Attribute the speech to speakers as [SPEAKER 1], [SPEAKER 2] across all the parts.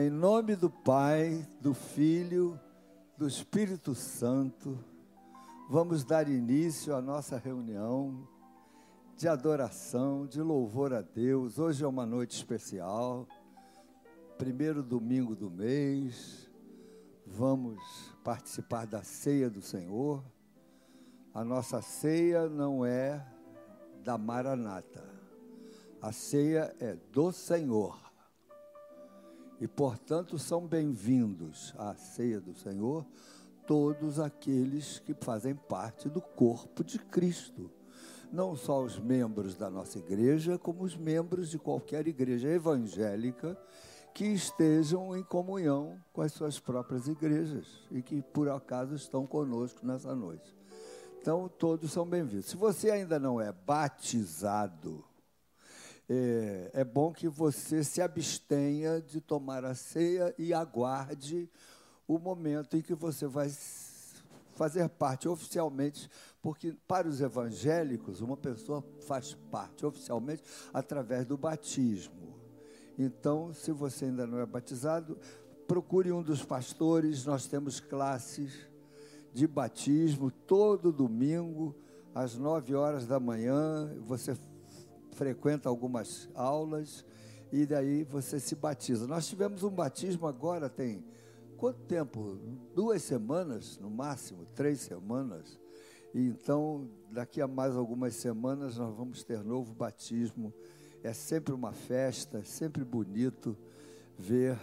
[SPEAKER 1] Em nome do Pai, do Filho, do Espírito Santo, vamos dar início à nossa reunião de adoração, de louvor a Deus. Hoje é uma noite especial, primeiro domingo do mês. Vamos participar da ceia do Senhor. A nossa ceia não é da Maranata, a ceia é do Senhor. E, portanto, são bem-vindos à ceia do Senhor todos aqueles que fazem parte do corpo de Cristo. Não só os membros da nossa igreja, como os membros de qualquer igreja evangélica que estejam em comunhão com as suas próprias igrejas e que por acaso estão conosco nessa noite. Então, todos são bem-vindos. Se você ainda não é batizado, é, é bom que você se abstenha de tomar a ceia e aguarde o momento em que você vai fazer parte oficialmente, porque para os evangélicos, uma pessoa faz parte oficialmente através do batismo. Então, se você ainda não é batizado, procure um dos pastores, nós temos classes de batismo todo domingo, às nove horas da manhã. Você frequenta algumas aulas e daí você se batiza. Nós tivemos um batismo agora, tem quanto tempo? Duas semanas, no máximo, três semanas. E então, daqui a mais algumas semanas, nós vamos ter novo batismo. É sempre uma festa, é sempre bonito ver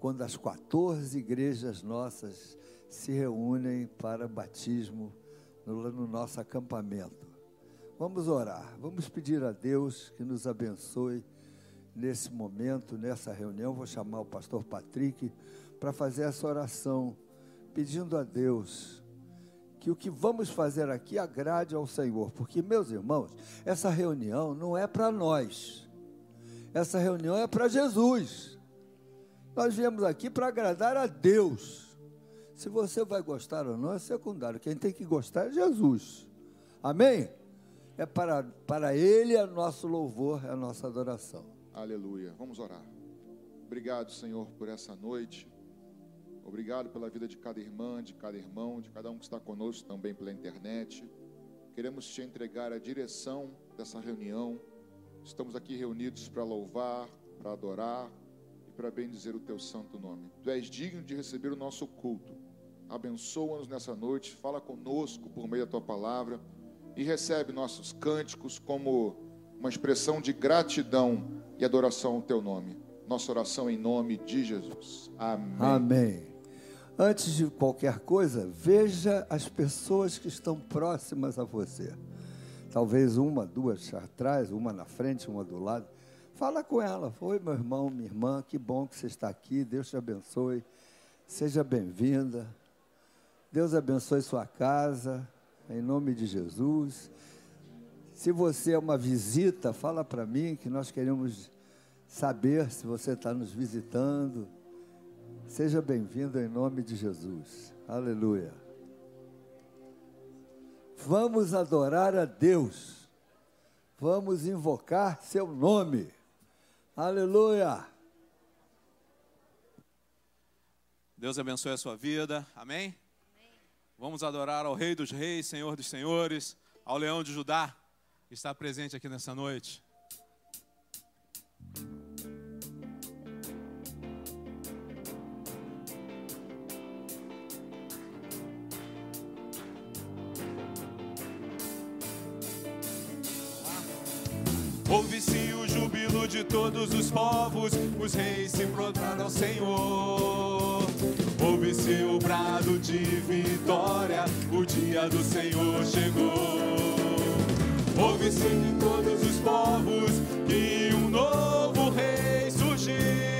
[SPEAKER 1] quando as 14 igrejas nossas se reúnem para batismo no, no nosso acampamento. Vamos orar, vamos pedir a Deus que nos abençoe nesse momento, nessa reunião. Vou chamar o pastor Patrick para fazer essa oração, pedindo a Deus que o que vamos fazer aqui agrade ao Senhor, porque, meus irmãos, essa reunião não é para nós, essa reunião é para Jesus. Nós viemos aqui para agradar a Deus. Se você vai gostar ou não é secundário, quem tem que gostar é Jesus. Amém? É para, para Ele é nosso louvor, é a nossa adoração.
[SPEAKER 2] Aleluia. Vamos orar. Obrigado, Senhor, por essa noite. Obrigado pela vida de cada irmã, de cada irmão, de cada um que está conosco também pela internet. Queremos te entregar a direção dessa reunião. Estamos aqui reunidos para louvar, para adorar e para bendizer o teu santo nome. Tu és digno de receber o nosso culto. Abençoa-nos nessa noite, fala conosco por meio da tua palavra e recebe nossos cânticos como uma expressão de gratidão e adoração ao teu nome. Nossa oração em nome de Jesus. Amém.
[SPEAKER 1] Amém. Antes de qualquer coisa, veja as pessoas que estão próximas a você. Talvez uma, duas atrás, uma na frente, uma do lado. Fala com ela. Oi, meu irmão, minha irmã, que bom que você está aqui. Deus te abençoe. Seja bem-vinda. Deus abençoe sua casa em nome de Jesus. Se você é uma visita, fala para mim que nós queremos saber se você está nos visitando. Seja bem-vindo em nome de Jesus. Aleluia. Vamos adorar a Deus. Vamos invocar seu nome. Aleluia.
[SPEAKER 3] Deus abençoe a sua vida. Amém. Vamos adorar ao Rei dos Reis, Senhor dos Senhores, ao Leão de Judá, que está presente aqui nessa noite. Ouve-se o júbilo de todos os povos, os reis se prostraram ao Senhor. Ouve-se o brado de vitória, o dia do Senhor chegou. Ouve-se em todos os povos que um novo rei surgiu.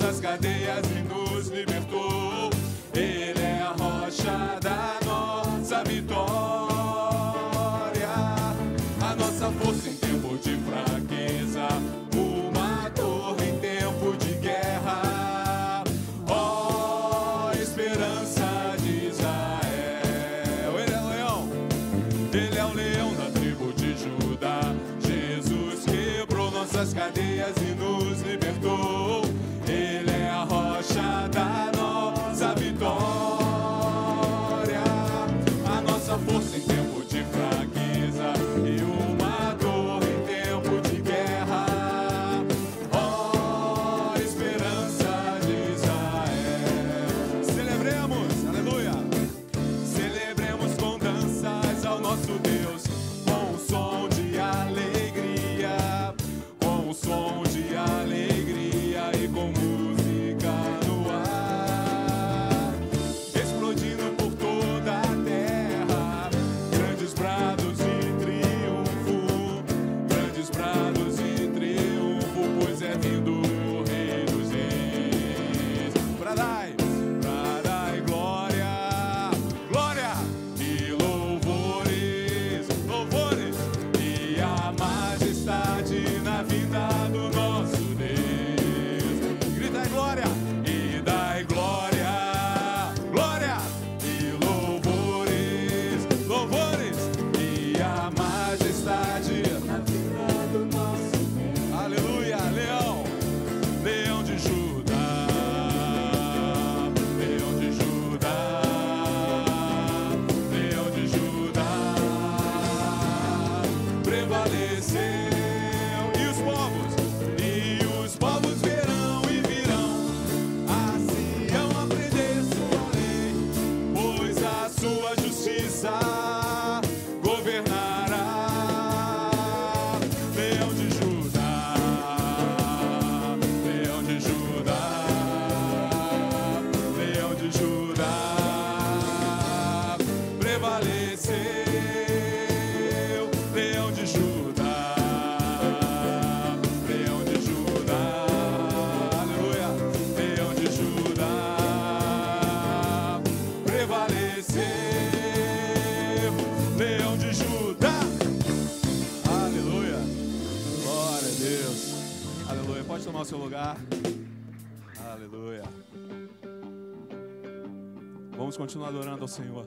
[SPEAKER 3] nossas cadeias. continuar adorando ao Senhor.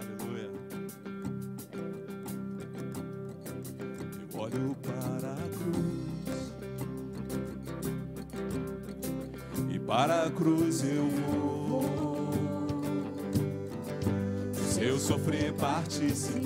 [SPEAKER 3] Aleluia. Eu olho para a cruz. E para a cruz eu vou. Se eu sofrer, participar.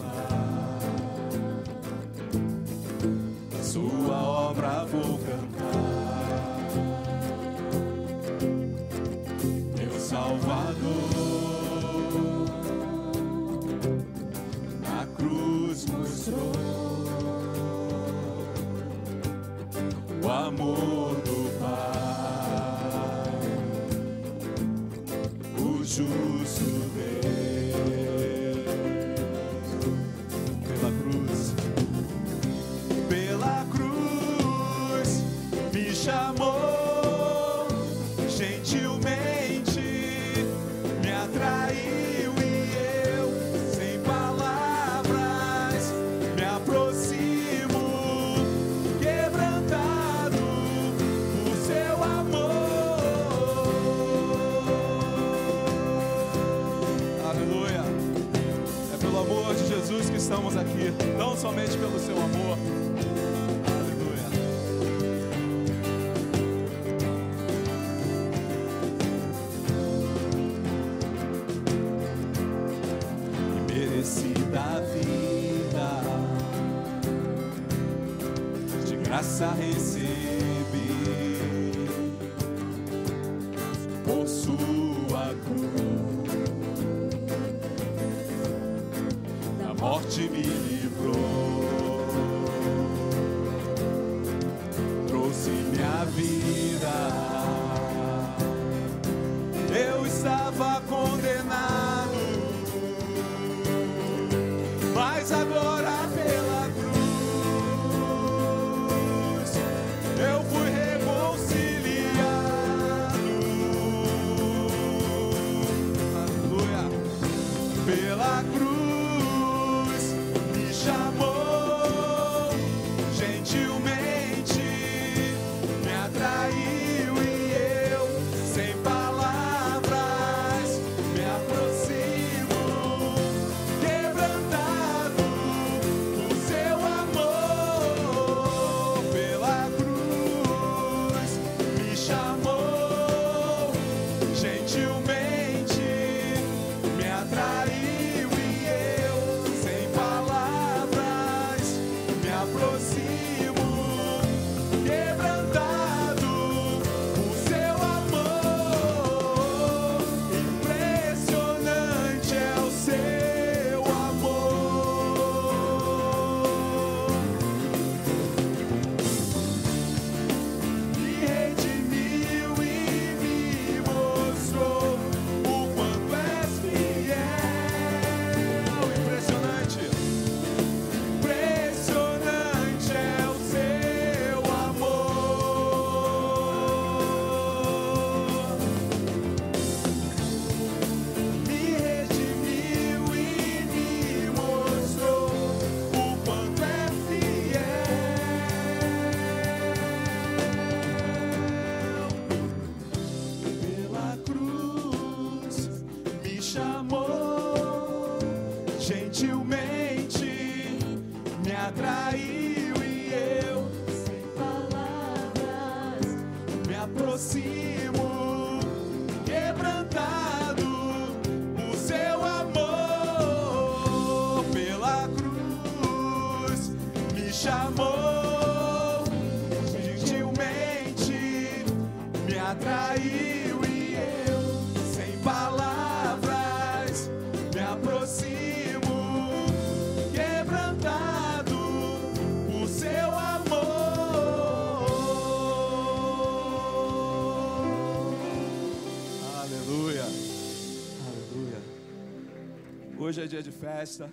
[SPEAKER 3] Hoje é dia de festa,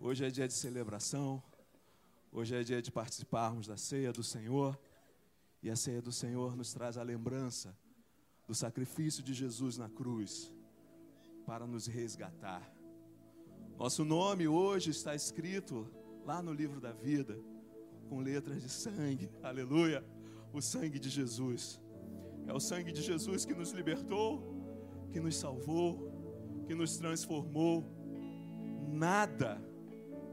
[SPEAKER 3] hoje é dia de celebração, hoje é dia de participarmos da ceia do Senhor. E a ceia do Senhor nos traz a lembrança do sacrifício de Jesus na cruz para nos resgatar. Nosso nome hoje está escrito lá no livro da vida, com letras de sangue, aleluia, o sangue de Jesus. É o sangue de Jesus que nos libertou, que nos salvou, que nos transformou. Nada,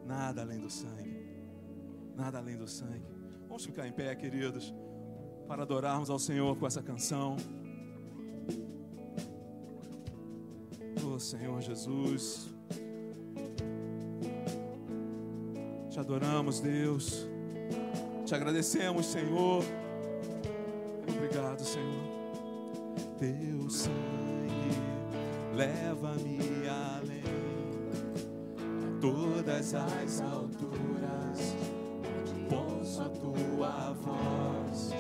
[SPEAKER 3] nada além do sangue, nada além do sangue. Vamos ficar em pé, queridos, para adorarmos ao Senhor com essa canção. Oh Senhor Jesus, te adoramos, Deus, te agradecemos, Senhor. Obrigado, Senhor. Teu sangue leva-me todas as alturas. Posso a tua voz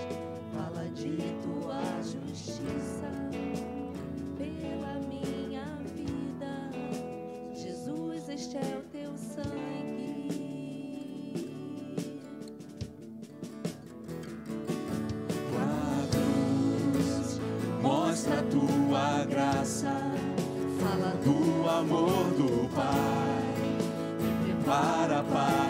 [SPEAKER 4] Fala de tua justiça pela minha vida. Jesus, este é o teu sangue.
[SPEAKER 3] tua cruz mostra a tua graça,
[SPEAKER 4] Fala
[SPEAKER 3] do amor do prepara para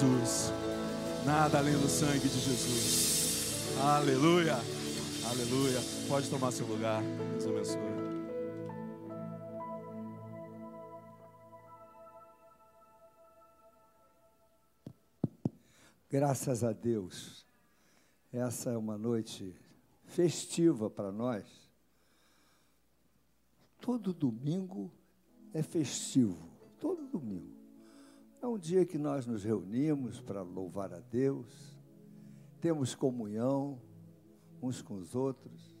[SPEAKER 3] Jesus. Nada além do sangue de Jesus. Aleluia. Aleluia. Pode tomar seu lugar. Deus abençoe.
[SPEAKER 1] Graças a Deus. Essa é uma noite festiva para nós. Todo domingo é festivo, todo domingo. É um dia que nós nos reunimos para louvar a Deus, temos comunhão uns com os outros.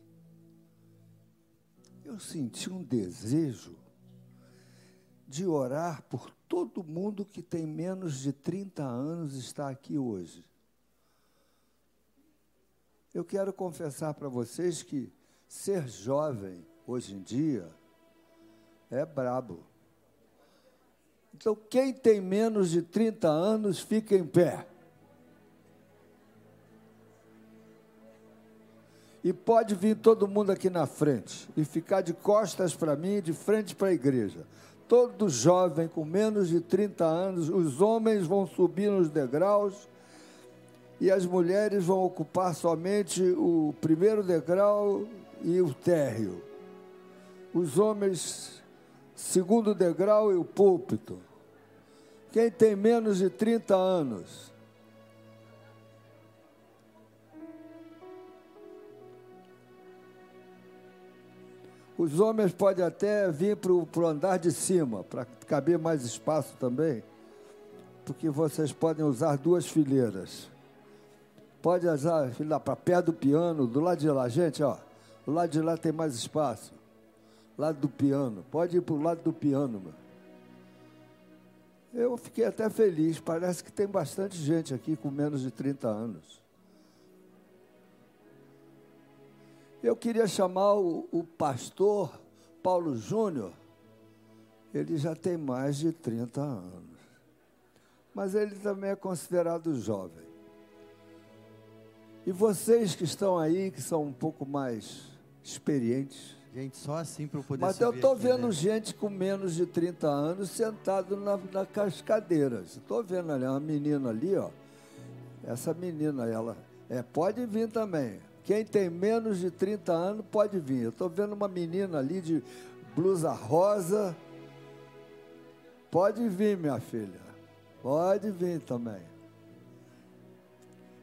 [SPEAKER 1] Eu senti um desejo de orar por todo mundo que tem menos de 30 anos está aqui hoje. Eu quero confessar para vocês que ser jovem hoje em dia é brabo. Então, quem tem menos de 30 anos, fica em pé. E pode vir todo mundo aqui na frente e ficar de costas para mim de frente para a igreja. Todo jovem com menos de 30 anos, os homens vão subir nos degraus e as mulheres vão ocupar somente o primeiro degrau e o térreo. Os homens, segundo degrau e o púlpito. Quem tem menos de 30 anos? Os homens podem até vir para o andar de cima, para caber mais espaço também, porque vocês podem usar duas fileiras. Pode usar, lá para pé do piano, do lado de lá, gente, ó. Do lado de lá tem mais espaço. Lado do piano. Pode ir para o lado do piano, meu. Eu fiquei até feliz. Parece que tem bastante gente aqui com menos de 30 anos. Eu queria chamar o, o pastor Paulo Júnior. Ele já tem mais de 30 anos. Mas ele também é considerado jovem. E vocês que estão aí, que são um pouco mais experientes.
[SPEAKER 5] Gente, só assim para eu poder
[SPEAKER 1] Mas eu estou vendo
[SPEAKER 5] né?
[SPEAKER 1] gente com menos de 30 anos sentado na, nas cadeiras. Estou vendo ali, uma menina ali, ó. Essa menina, ela. É, pode vir também. Quem tem menos de 30 anos pode vir. Eu estou vendo uma menina ali de blusa rosa. Pode vir, minha filha. Pode vir também.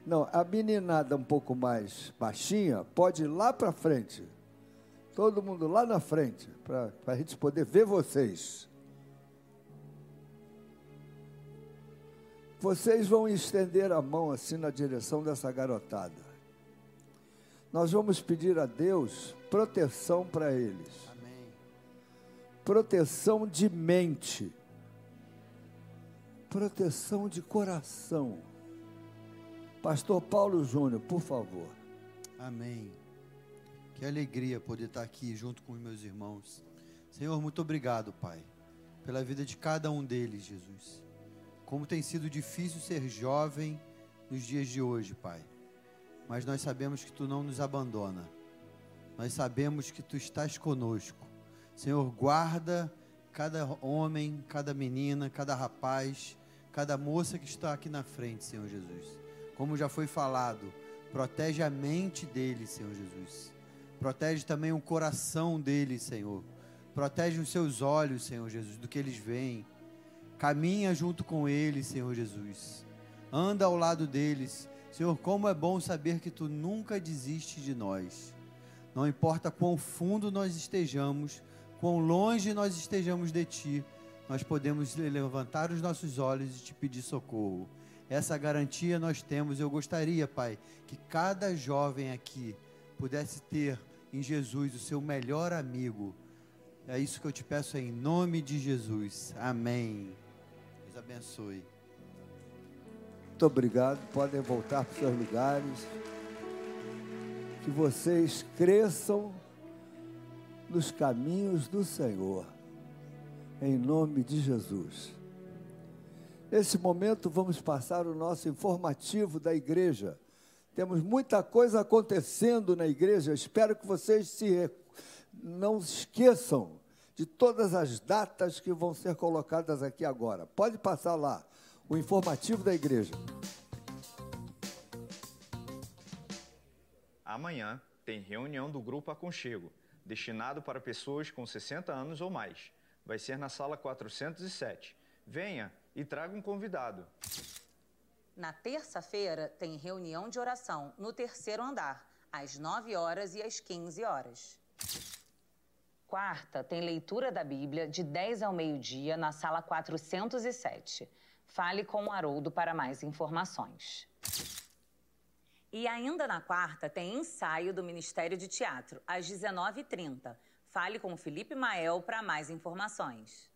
[SPEAKER 1] Não, a meninada um pouco mais baixinha pode ir lá para frente. Todo mundo lá na frente, para a gente poder ver vocês. Vocês vão estender a mão assim na direção dessa garotada. Nós vamos pedir a Deus proteção para eles.
[SPEAKER 5] Amém.
[SPEAKER 1] Proteção de mente. Proteção de coração. Pastor Paulo Júnior, por favor.
[SPEAKER 5] Amém. Que alegria poder estar aqui junto com os meus irmãos. Senhor, muito obrigado, Pai, pela vida de cada um deles, Jesus. Como tem sido difícil ser jovem nos dias de hoje, Pai. Mas nós sabemos que Tu não nos abandona. Nós sabemos que Tu estás conosco. Senhor, guarda cada homem, cada menina, cada rapaz, cada moça que está aqui na frente, Senhor Jesus. Como já foi falado, protege a mente deles, Senhor Jesus. Protege também o coração deles, Senhor. Protege os seus olhos, Senhor Jesus, do que eles veem. Caminha junto com eles, Senhor Jesus. Anda ao lado deles. Senhor, como é bom saber que tu nunca desiste de nós. Não importa quão fundo nós estejamos, quão longe nós estejamos de ti, nós podemos levantar os nossos olhos e te pedir socorro. Essa garantia nós temos. Eu gostaria, Pai, que cada jovem aqui pudesse ter em Jesus o seu melhor amigo. É isso que eu te peço em nome de Jesus. Amém. Deus abençoe.
[SPEAKER 1] Muito obrigado. Podem voltar para os seus lugares. Que vocês cresçam nos caminhos do Senhor. Em nome de Jesus. Nesse momento, vamos passar o nosso informativo da igreja. Temos muita coisa acontecendo na igreja. Espero que vocês se não esqueçam de todas as datas que vão ser colocadas aqui agora. Pode passar lá o informativo da igreja.
[SPEAKER 6] Amanhã tem reunião do Grupo Aconchego, destinado para pessoas com 60 anos ou mais. Vai ser na sala 407. Venha e traga um convidado.
[SPEAKER 7] Na terça-feira tem reunião de oração no terceiro andar, às 9 horas e às 15 horas. Quarta tem leitura da Bíblia de 10 ao meio-dia na sala 407. Fale com o Haroldo para mais informações. E ainda na quarta tem ensaio do Ministério de Teatro, às 19h30. Fale com o Felipe Mael para mais informações.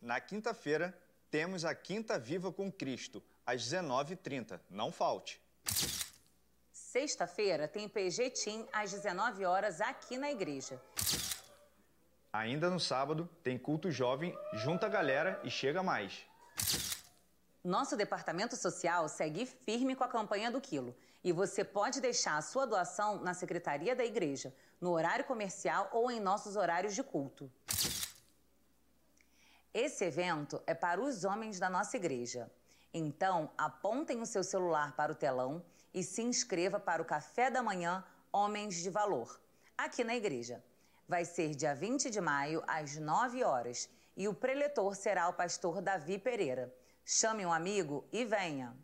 [SPEAKER 6] Na quinta-feira, temos a Quinta Viva com Cristo, às 19h30. Não falte.
[SPEAKER 7] Sexta-feira tem PG Team às 19 horas aqui na igreja.
[SPEAKER 6] Ainda no sábado, tem culto jovem, junta a galera e chega mais.
[SPEAKER 7] Nosso departamento social segue firme com a campanha do quilo. E você pode deixar a sua doação na secretaria da igreja, no horário comercial ou em nossos horários de culto. Esse evento é para os homens da nossa igreja. Então, apontem o seu celular para o telão e se inscreva para o café da manhã Homens de Valor, aqui na igreja. Vai ser dia 20 de maio, às 9 horas, e o preletor será o pastor Davi Pereira. Chame um amigo e venha.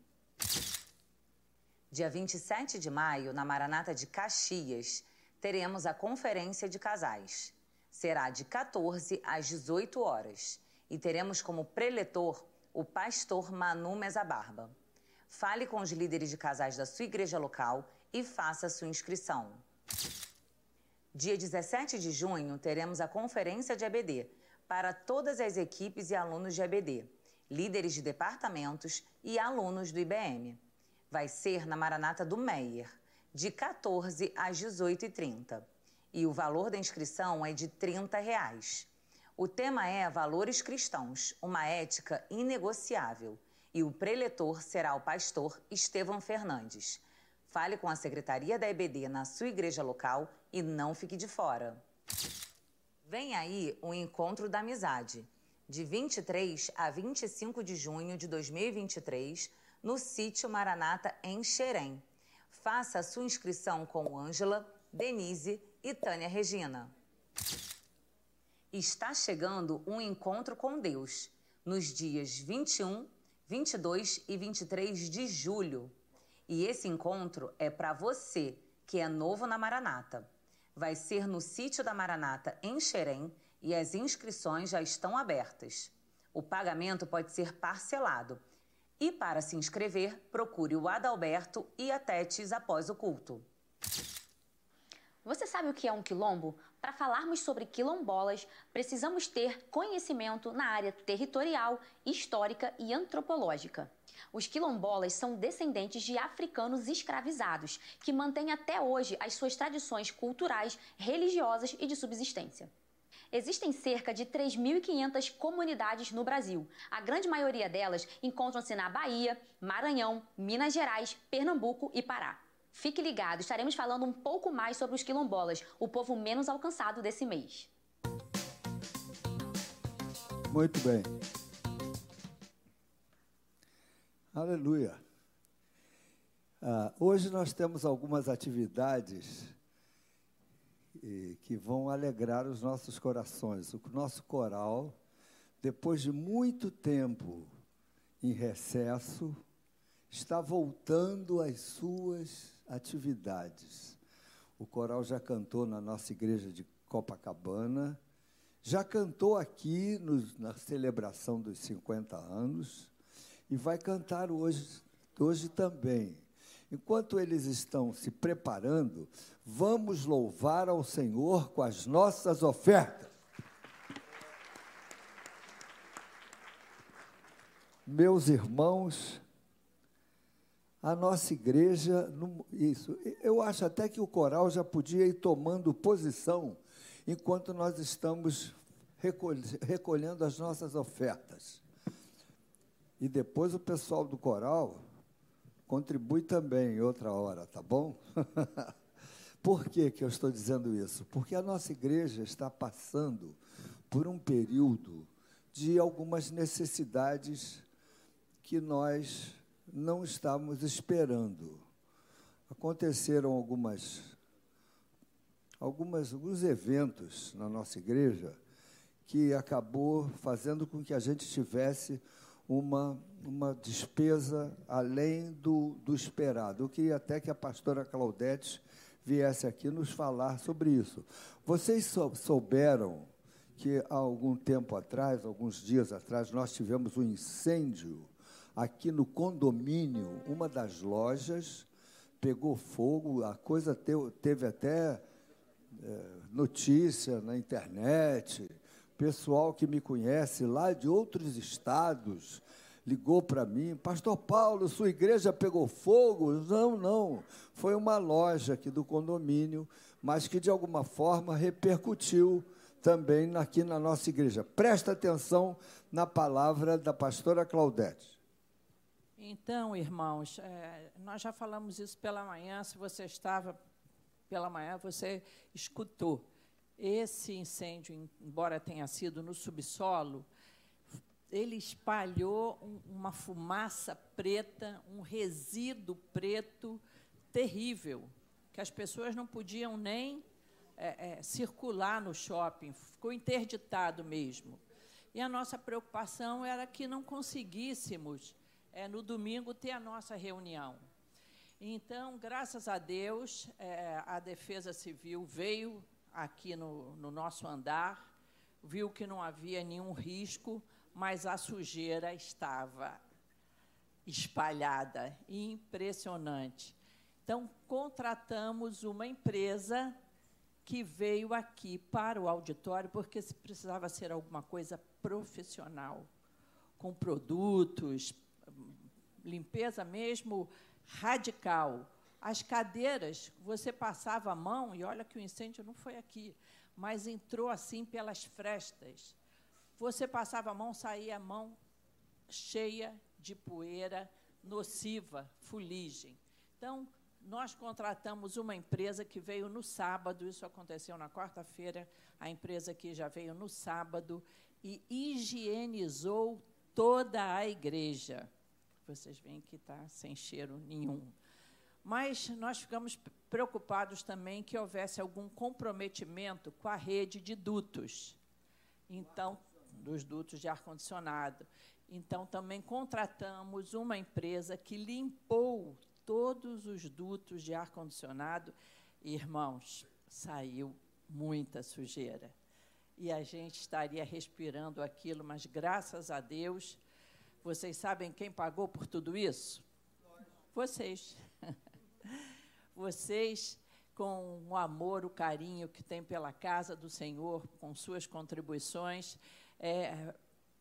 [SPEAKER 7] Dia 27 de maio, na Maranata de Caxias, teremos a Conferência de Casais. Será de 14 às 18 horas e teremos como preletor o pastor Manu Mesa Barba. Fale com os líderes de casais da sua igreja local e faça sua inscrição. Dia 17 de junho, teremos a conferência de EBD para todas as equipes e alunos de EBD, líderes de departamentos e alunos do IBM. Vai ser na Maranata do Meier, de 14 às 18h30. E o valor da inscrição é de 30 reais. O tema é Valores Cristãos, uma ética inegociável. E o preletor será o pastor Estevão Fernandes. Fale com a secretaria da EBD na sua igreja local e não fique de fora. Vem aí o Encontro da Amizade, de 23 a 25 de junho de 2023, no sítio Maranata, em Xerém. Faça a sua inscrição com Ângela, Denise e Tânia Regina. Está chegando um encontro com Deus, nos dias 21, 22 e 23 de julho. E esse encontro é para você que é novo na Maranata. Vai ser no sítio da Maranata, em Xerém, e as inscrições já estão abertas. O pagamento pode ser parcelado. E para se inscrever, procure o Adalberto e a Tetes após o culto.
[SPEAKER 8] Você sabe o que é um quilombo? Para falarmos sobre quilombolas, precisamos ter conhecimento na área territorial, histórica e antropológica. Os quilombolas são descendentes de africanos escravizados, que mantêm até hoje as suas tradições culturais, religiosas e de subsistência. Existem cerca de 3.500 comunidades no Brasil. A grande maioria delas encontram-se na Bahia, Maranhão, Minas Gerais, Pernambuco e Pará. Fique ligado, estaremos falando um pouco mais sobre os quilombolas, o povo menos alcançado desse mês.
[SPEAKER 1] Muito bem. Aleluia. Ah, hoje nós temos algumas atividades que vão alegrar os nossos corações. O nosso coral, depois de muito tempo em recesso, está voltando às suas atividades. O coral já cantou na nossa igreja de Copacabana, já cantou aqui no, na celebração dos 50 anos e vai cantar hoje, hoje também. Enquanto eles estão se preparando, vamos louvar ao Senhor com as nossas ofertas. Meus irmãos, a nossa igreja, isso, eu acho até que o coral já podia ir tomando posição enquanto nós estamos recolhendo as nossas ofertas. E depois o pessoal do coral contribui também em outra hora, tá bom? Por que, que eu estou dizendo isso? Porque a nossa igreja está passando por um período de algumas necessidades que nós não estávamos esperando. Aconteceram algumas, algumas, alguns eventos na nossa igreja que acabou fazendo com que a gente tivesse uma, uma despesa além do, do esperado. Eu queria até que a pastora Claudete viesse aqui nos falar sobre isso. Vocês souberam que há algum tempo atrás, alguns dias atrás, nós tivemos um incêndio aqui no condomínio, uma das lojas pegou fogo, a coisa teve, até é, notícia na internet. Pessoal que me conhece lá de outros estados ligou para mim, Pastor Paulo, sua igreja pegou fogo? Não, não. Foi uma loja aqui do condomínio, mas que de alguma forma repercutiu também aqui na nossa igreja. Presta atenção na palavra da pastora Claudete.
[SPEAKER 9] Então, irmãos, é, nós já falamos isso pela manhã. Se você estava pela manhã, você escutou. Esse incêndio, embora tenha sido no subsolo, ele espalhou um, uma fumaça preta, um resíduo preto terrível, que as pessoas não podiam nem é, é, circular no shopping, ficou interditado mesmo. E a nossa preocupação era que não conseguíssemos é, no domingo ter a nossa reunião. Então, graças a Deus, é, a Defesa Civil veio aqui no, no nosso andar, viu que não havia nenhum risco, mas a sujeira estava espalhada, impressionante. Então, contratamos uma empresa que veio aqui para o auditório, porque precisava ser alguma coisa profissional, com produtos, limpeza mesmo radical. As cadeiras, você passava a mão, e olha que o incêndio não foi aqui, mas entrou assim pelas frestas. Você passava a mão, saía a mão cheia de poeira nociva, fuligem. Então, nós contratamos uma empresa que veio no sábado, isso aconteceu na quarta-feira, a empresa que já veio no sábado e higienizou toda a igreja. Vocês veem que está sem cheiro nenhum. Mas nós ficamos preocupados também que houvesse algum comprometimento com a rede de dutos. Então, dos dutos de ar-condicionado. Então, também contratamos uma empresa que limpou todos os dutos de ar-condicionado. Irmãos, saiu muita sujeira. E a gente estaria respirando aquilo, mas graças a Deus, vocês sabem quem pagou por tudo isso? Vocês. Vocês, com o amor, o carinho que tem pela casa do Senhor, com suas contribuições, é,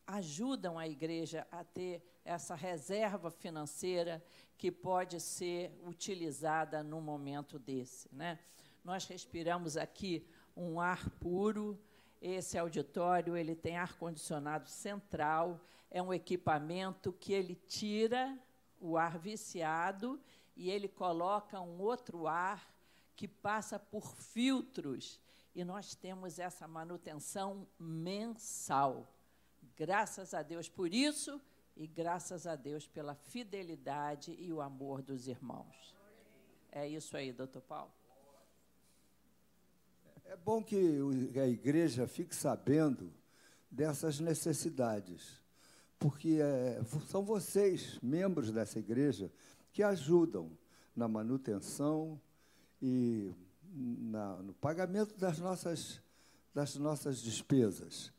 [SPEAKER 9] ajudam a igreja a ter essa reserva financeira que pode ser utilizada num momento desse. Né? Nós respiramos aqui um ar puro. Esse auditório ele tem ar condicionado central, é um equipamento que ele tira o ar viciado e ele coloca um outro ar que passa por filtros e nós temos essa manutenção mensal. Graças a Deus por isso e graças a Deus pela fidelidade e o amor dos irmãos. É isso aí, doutor Paulo.
[SPEAKER 1] É bom que a igreja fique sabendo dessas necessidades, porque é, são vocês, membros dessa igreja, que ajudam na manutenção e na, no pagamento das nossas, das nossas despesas.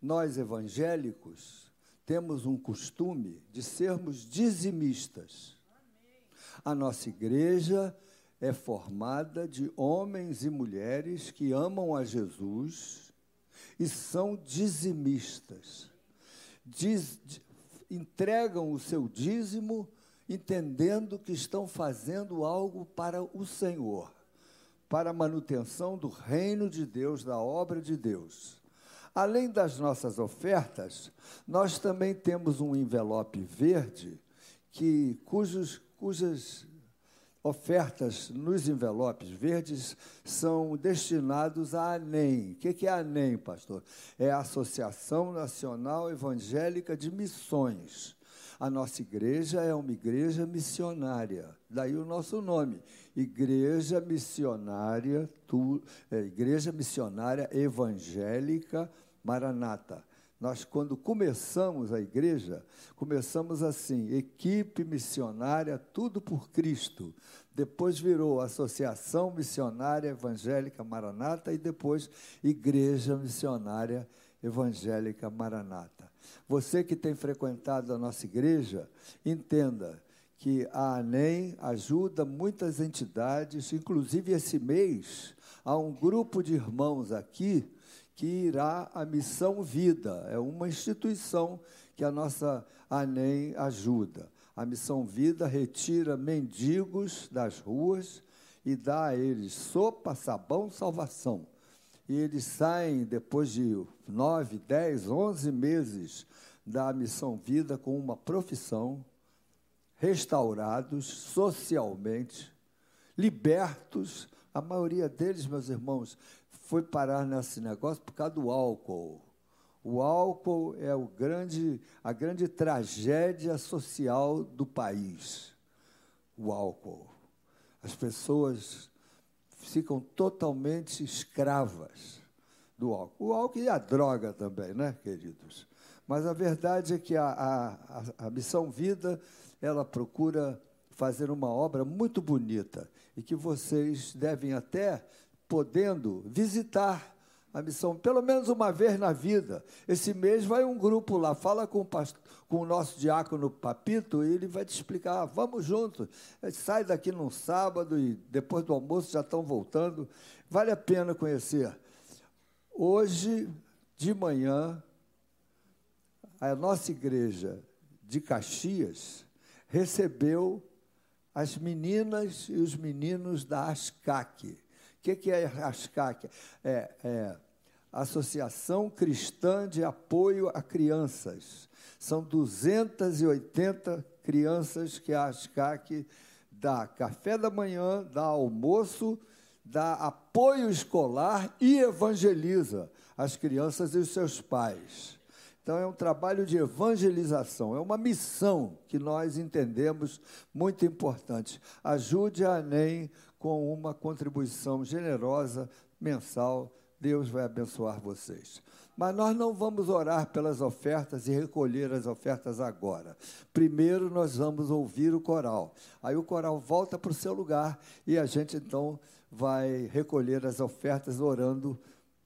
[SPEAKER 1] Nós, evangélicos, temos um costume de sermos dizimistas. A nossa igreja é formada de homens e mulheres que amam a Jesus e são dizimistas. Diz, entregam o seu dízimo entendendo que estão fazendo algo para o Senhor, para a manutenção do reino de Deus, da obra de Deus. Além das nossas ofertas, nós também temos um envelope verde que cujos, cujas ofertas nos envelopes verdes são destinados à ANEM. O que é a ANEM, pastor? É a Associação Nacional Evangélica de Missões. A nossa igreja é uma igreja missionária, daí o nosso nome, Igreja Missionária, tu, é, Igreja Missionária Evangélica Maranata. Nós, quando começamos a igreja, começamos assim: equipe missionária, tudo por Cristo. Depois virou Associação Missionária Evangélica Maranata e depois Igreja Missionária Evangélica Maranata. Você que tem frequentado a nossa igreja, entenda que a ANEM ajuda muitas entidades, inclusive esse mês, há um grupo de irmãos aqui que irá à Missão Vida. É uma instituição que a nossa ANEM ajuda. A Missão Vida retira mendigos das ruas e dá a eles sopa, sabão, salvação. E eles saem depois de nove, dez, onze meses da Missão Vida com uma profissão, restaurados socialmente, libertos. A maioria deles, meus irmãos, foi parar nesse negócio por causa do álcool. O álcool é o grande, a grande tragédia social do país. O álcool. As pessoas ficam totalmente escravas do álcool. O álcool e a droga também, né, queridos? Mas a verdade é que a, a, a Missão Vida, ela procura fazer uma obra muito bonita e que vocês devem até podendo visitar a missão, pelo menos uma vez na vida. Esse mês vai um grupo lá, fala com o, pastor, com o nosso diácono Papito e ele vai te explicar. Ah, vamos juntos. Sai daqui num sábado e depois do almoço já estão voltando. Vale a pena conhecer. Hoje de manhã, a nossa igreja de Caxias recebeu as meninas e os meninos da ASCAC. Que, que é a ASCAC? É, é Associação Cristã de Apoio a Crianças. São 280 crianças que a ASCAC dá café da manhã, dá almoço, dá apoio escolar e evangeliza as crianças e os seus pais. Então, é um trabalho de evangelização, é uma missão que nós entendemos muito importante. Ajude a ANEM com uma contribuição generosa mensal. Deus vai abençoar vocês. Mas nós não vamos orar pelas ofertas e recolher as ofertas agora. Primeiro nós vamos ouvir o coral. Aí o coral volta para o seu lugar e a gente então vai recolher as ofertas orando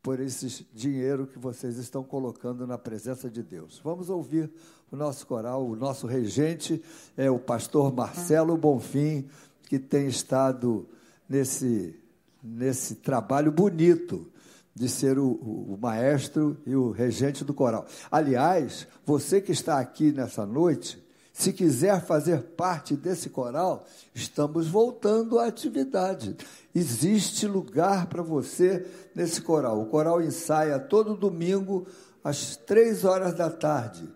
[SPEAKER 1] por esse dinheiro que vocês estão colocando na presença de Deus. Vamos ouvir o nosso coral, o nosso regente é o pastor Marcelo Bonfim, que tem estado nesse, nesse trabalho bonito de ser o, o, o, maestro e o regente do coral. Aliás, você que está aqui nessa noite, se quiser fazer parte desse coral, estamos voltando à atividade. Existe lugar para você nesse coral. O coral ensaia todo domingo às três horas da tarde.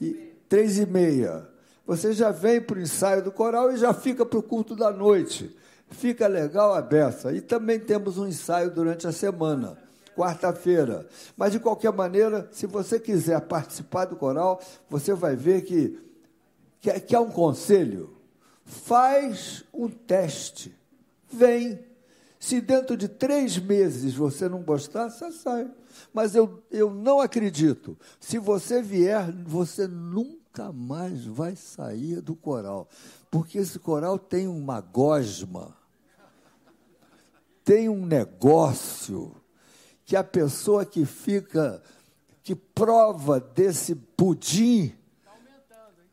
[SPEAKER 1] E três e meia. Você já vem para o ensaio do coral e já fica para o culto da noite. Fica legal a beça. E também temos um ensaio durante a semana quarta-feira. Mas, de qualquer maneira, se você quiser participar do coral, você vai ver que quer, quer um conselho? Faz um teste. Vem. Se dentro de três meses você não gostar, você sai. Mas eu, eu não acredito. Se você vier, você nunca mais vai sair do coral. Porque esse coral tem uma gosma, tem um negócio que a pessoa que fica, que prova desse pudim,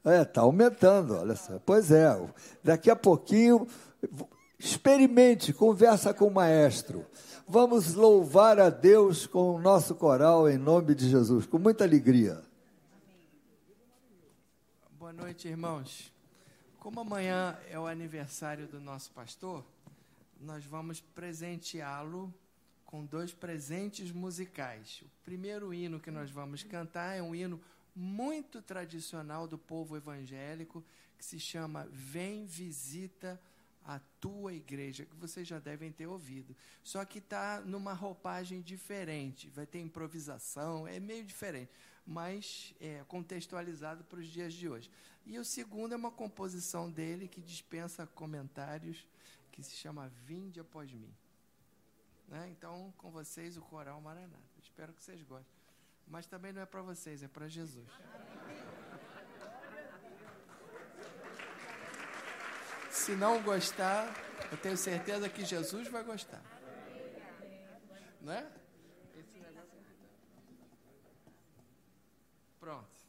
[SPEAKER 1] é, está aumentando, olha só. Pois é, daqui a pouquinho, experimente, conversa com o maestro. Vamos louvar a Deus com o nosso coral em nome de Jesus, com muita alegria.
[SPEAKER 10] Boa noite, irmãos. Como amanhã é o aniversário do nosso pastor, nós vamos presenteá-lo com dois presentes musicais. O primeiro hino que nós vamos cantar é um hino muito tradicional do povo evangélico, que se chama Vem Visita a Tua Igreja, que vocês já devem ter ouvido. Só que está numa roupagem diferente, vai ter improvisação, é meio diferente, mas é contextualizado para os dias de hoje. E o segundo é uma composição dele que dispensa comentários, que se chama Vinde após mim. Né? Então, com vocês, o coral Maranata. Espero que vocês gostem. Mas também não é para vocês, é para Jesus. Se não gostar, eu tenho certeza que Jesus vai gostar. Né? Pronto.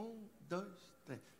[SPEAKER 10] Um, dois. Esse,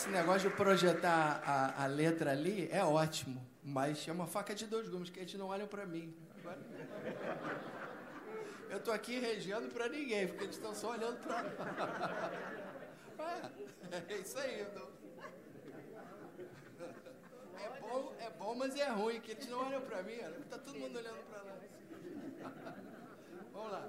[SPEAKER 10] esse negócio de projetar a, a letra ali é ótimo, mas é uma faca de dois gumes, que eles não olham para mim. Agora... Eu estou aqui regendo para ninguém, porque eles estão só olhando para. é, é isso aí. Então. É bom, é bom, mas é ruim, que eles não olham para mim, está todo mundo olhando para lá. Vamos lá.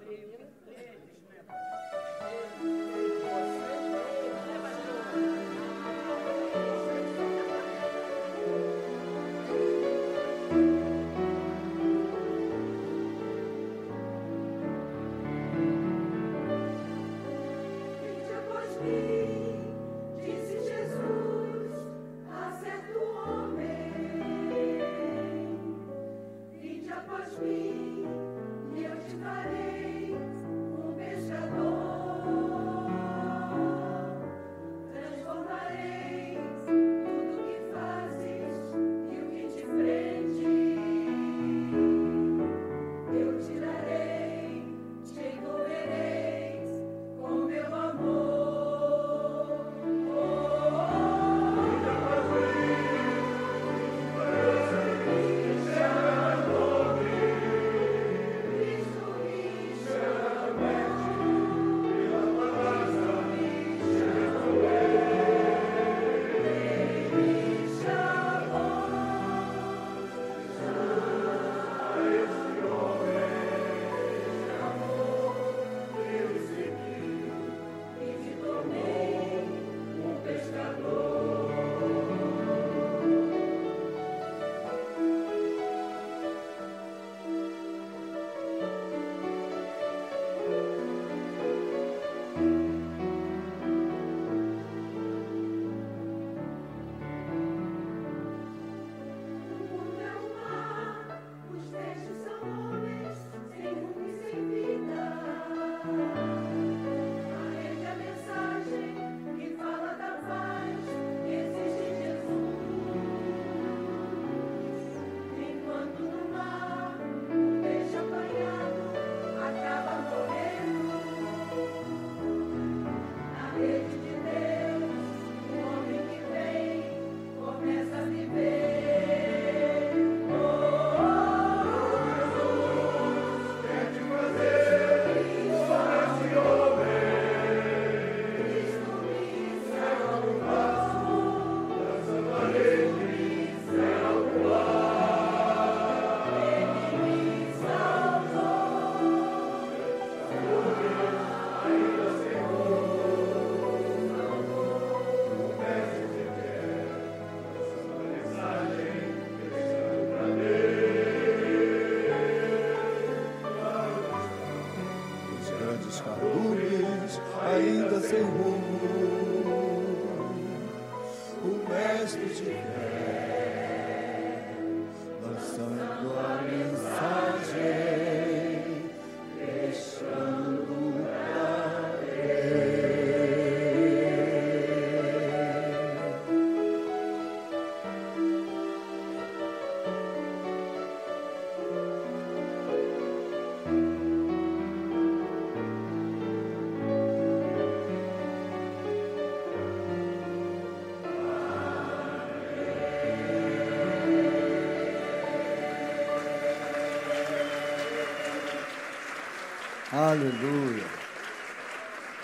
[SPEAKER 1] Aleluia.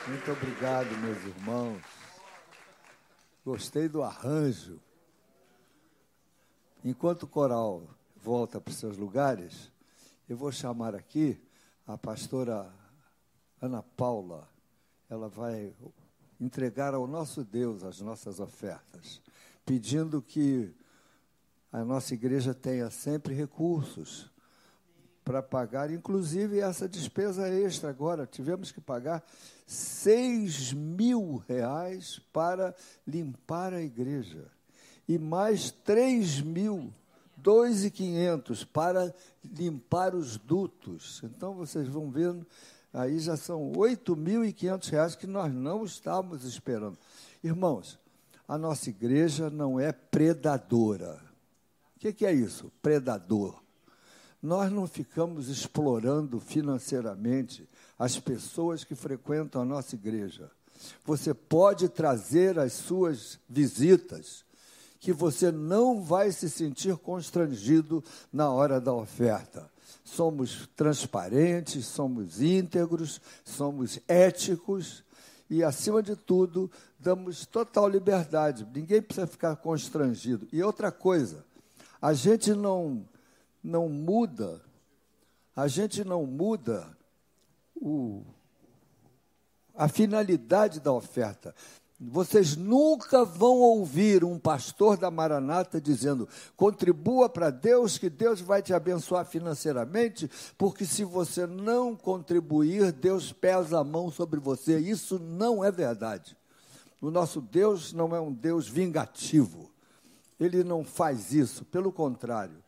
[SPEAKER 1] Muito obrigado, meus irmãos. Gostei do arranjo. Enquanto o coral volta para os seus lugares, eu vou chamar aqui a pastora Ana Paula. Ela vai entregar ao nosso Deus as nossas ofertas, pedindo que a nossa igreja tenha sempre recursos para pagar, inclusive essa despesa extra agora. Tivemos que pagar 6 mil reais para limpar a igreja. E mais 3 mil, 2.500 para limpar os dutos. Então vocês vão vendo, aí já são 8.500 reais que nós não estávamos esperando. Irmãos, a nossa igreja não é predadora. O que, que é isso? Predador. Nós não ficamos explorando financeiramente as pessoas que frequentam a nossa igreja. Você pode trazer as suas visitas, que você não vai se sentir constrangido na hora da oferta. Somos transparentes, somos íntegros, somos éticos e, acima de tudo, damos total liberdade. Ninguém precisa ficar constrangido. E outra coisa, a gente não, não muda, a gente não muda o, a finalidade da oferta. Vocês nunca vão ouvir um pastor da Maranata dizendo: contribua para Deus, que Deus vai te abençoar financeiramente, porque se você não contribuir, Deus pesa a mão sobre você. Isso não é verdade. O nosso Deus não é um Deus vingativo. Ele não faz isso, pelo contrário.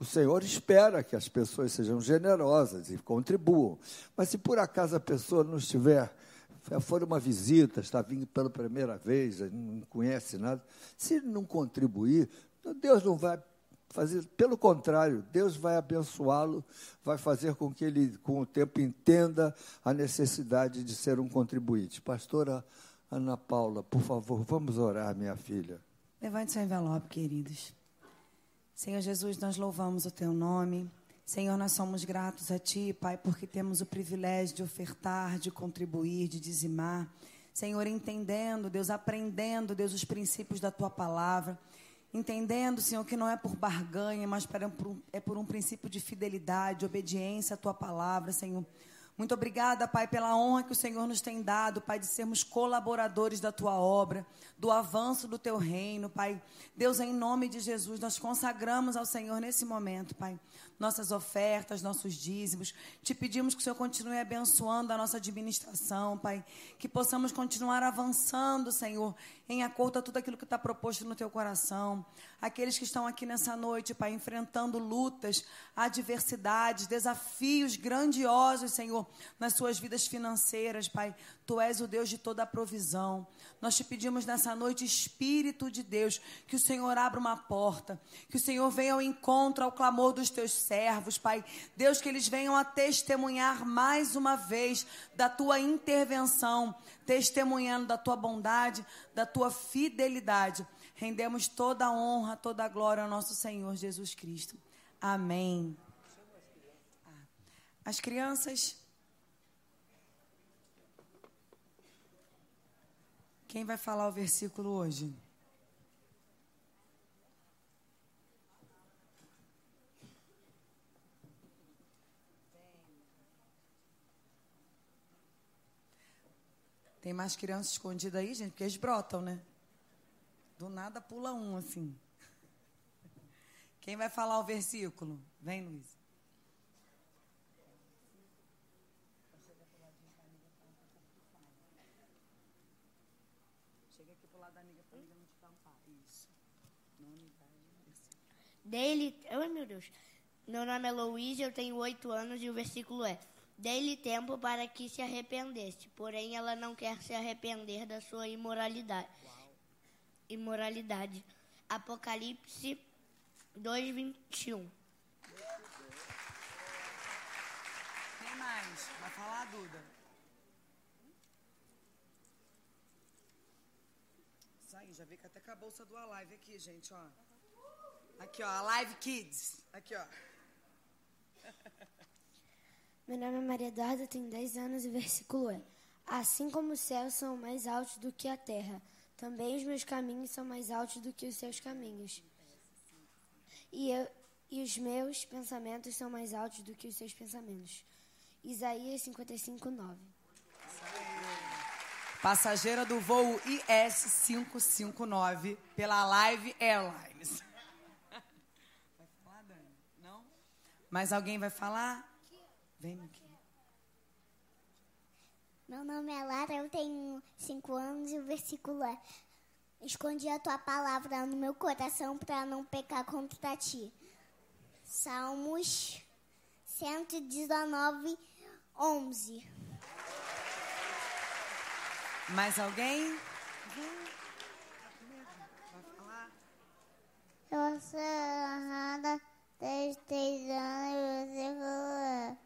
[SPEAKER 1] O Senhor espera que as pessoas sejam generosas e contribuam. Mas se por acaso a pessoa não estiver for uma visita, está vindo pela primeira vez, não conhece nada, se não contribuir, Deus não vai fazer, pelo contrário, Deus vai abençoá-lo, vai fazer com que ele, com o tempo, entenda a necessidade de ser um contribuinte. Pastora Ana Paula, por favor, vamos orar, minha filha.
[SPEAKER 11] Levante seu envelope, queridos. Senhor Jesus, nós louvamos o teu nome. Senhor, nós somos gratos a Ti, Pai, porque temos o privilégio de ofertar, de contribuir, de dizimar. Senhor, entendendo, Deus, aprendendo, Deus, os princípios da Tua palavra. Entendendo, Senhor, que não é por barganha, mas é por um princípio de fidelidade, de obediência à Tua palavra, Senhor. Muito obrigada, Pai, pela honra que o Senhor nos tem dado, Pai, de sermos colaboradores da tua obra, do avanço do teu reino, Pai. Deus, em nome de Jesus, nós consagramos ao Senhor nesse momento, Pai nossas ofertas, nossos dízimos. Te pedimos que o Senhor continue abençoando a nossa administração, Pai. Que possamos continuar avançando, Senhor, em acordo a tudo aquilo que está proposto no teu coração. Aqueles que estão aqui nessa noite, Pai, enfrentando lutas, adversidades, desafios grandiosos, Senhor, nas suas vidas financeiras, Pai. Tu és o Deus de toda a provisão. Nós te pedimos nessa noite, Espírito de Deus, que o Senhor abra uma porta, que o Senhor venha ao encontro, ao clamor dos teus servos, Pai. Deus, que eles venham a testemunhar mais uma vez da tua intervenção, testemunhando da tua bondade, da tua fidelidade. Rendemos toda a honra, toda a glória ao nosso Senhor Jesus Cristo. Amém. As crianças Quem vai falar o versículo hoje? Tem mais crianças escondidas aí, gente? Porque eles brotam, né? Do nada pula um, assim. Quem vai falar o versículo? Vem, Luiz.
[SPEAKER 12] Dele, oh meu Deus. Meu nome é Luiz, eu tenho oito anos e o versículo é: Dei-lhe tempo para que se arrependesse, porém ela não quer se arrepender da sua imoralidade. Uau. Imoralidade. Apocalipse 2:21.
[SPEAKER 11] Quem mais? Vai falar, Duda? Isso aí, já vi que até com a bolsa do Alive aqui, gente, ó. Aqui, ó, a Live Kids. Aqui, ó.
[SPEAKER 12] Meu nome é Maria Eduarda, tenho 10 anos e o versículo é: Assim como os céus são mais altos do que a terra, também os meus caminhos são mais altos do que os seus caminhos. E, eu, e os meus pensamentos são mais altos do que os seus pensamentos. Isaías 55, 9.
[SPEAKER 11] Passageira do voo IS 559 pela Live Airlines. Mais alguém vai falar? Vem aqui.
[SPEAKER 13] Meu nome é Lara, eu tenho cinco anos e o versículo é: Escondi a tua palavra no meu coração para não pecar contra ti. Salmos 119, 11.
[SPEAKER 11] Mais alguém?
[SPEAKER 13] Vai falar? Eu sou errada fez três anos e você falou: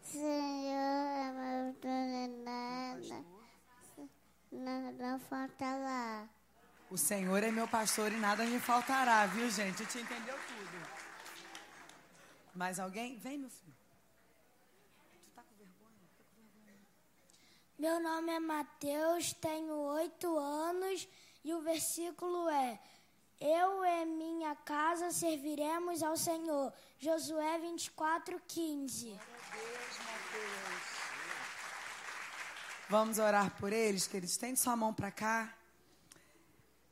[SPEAKER 13] Senhor, mas não nada, nada faltará.
[SPEAKER 11] O Senhor é meu pastor e nada me faltará, viu, gente? Te entendeu tudo. Mais alguém? Vem, meu filho. Tá, tá com vergonha.
[SPEAKER 12] Meu nome é Mateus, tenho oito anos e o versículo é eu e minha casa serviremos ao Senhor. Josué 24, 15.
[SPEAKER 11] Vamos orar por eles, queridos. Tende sua mão para cá.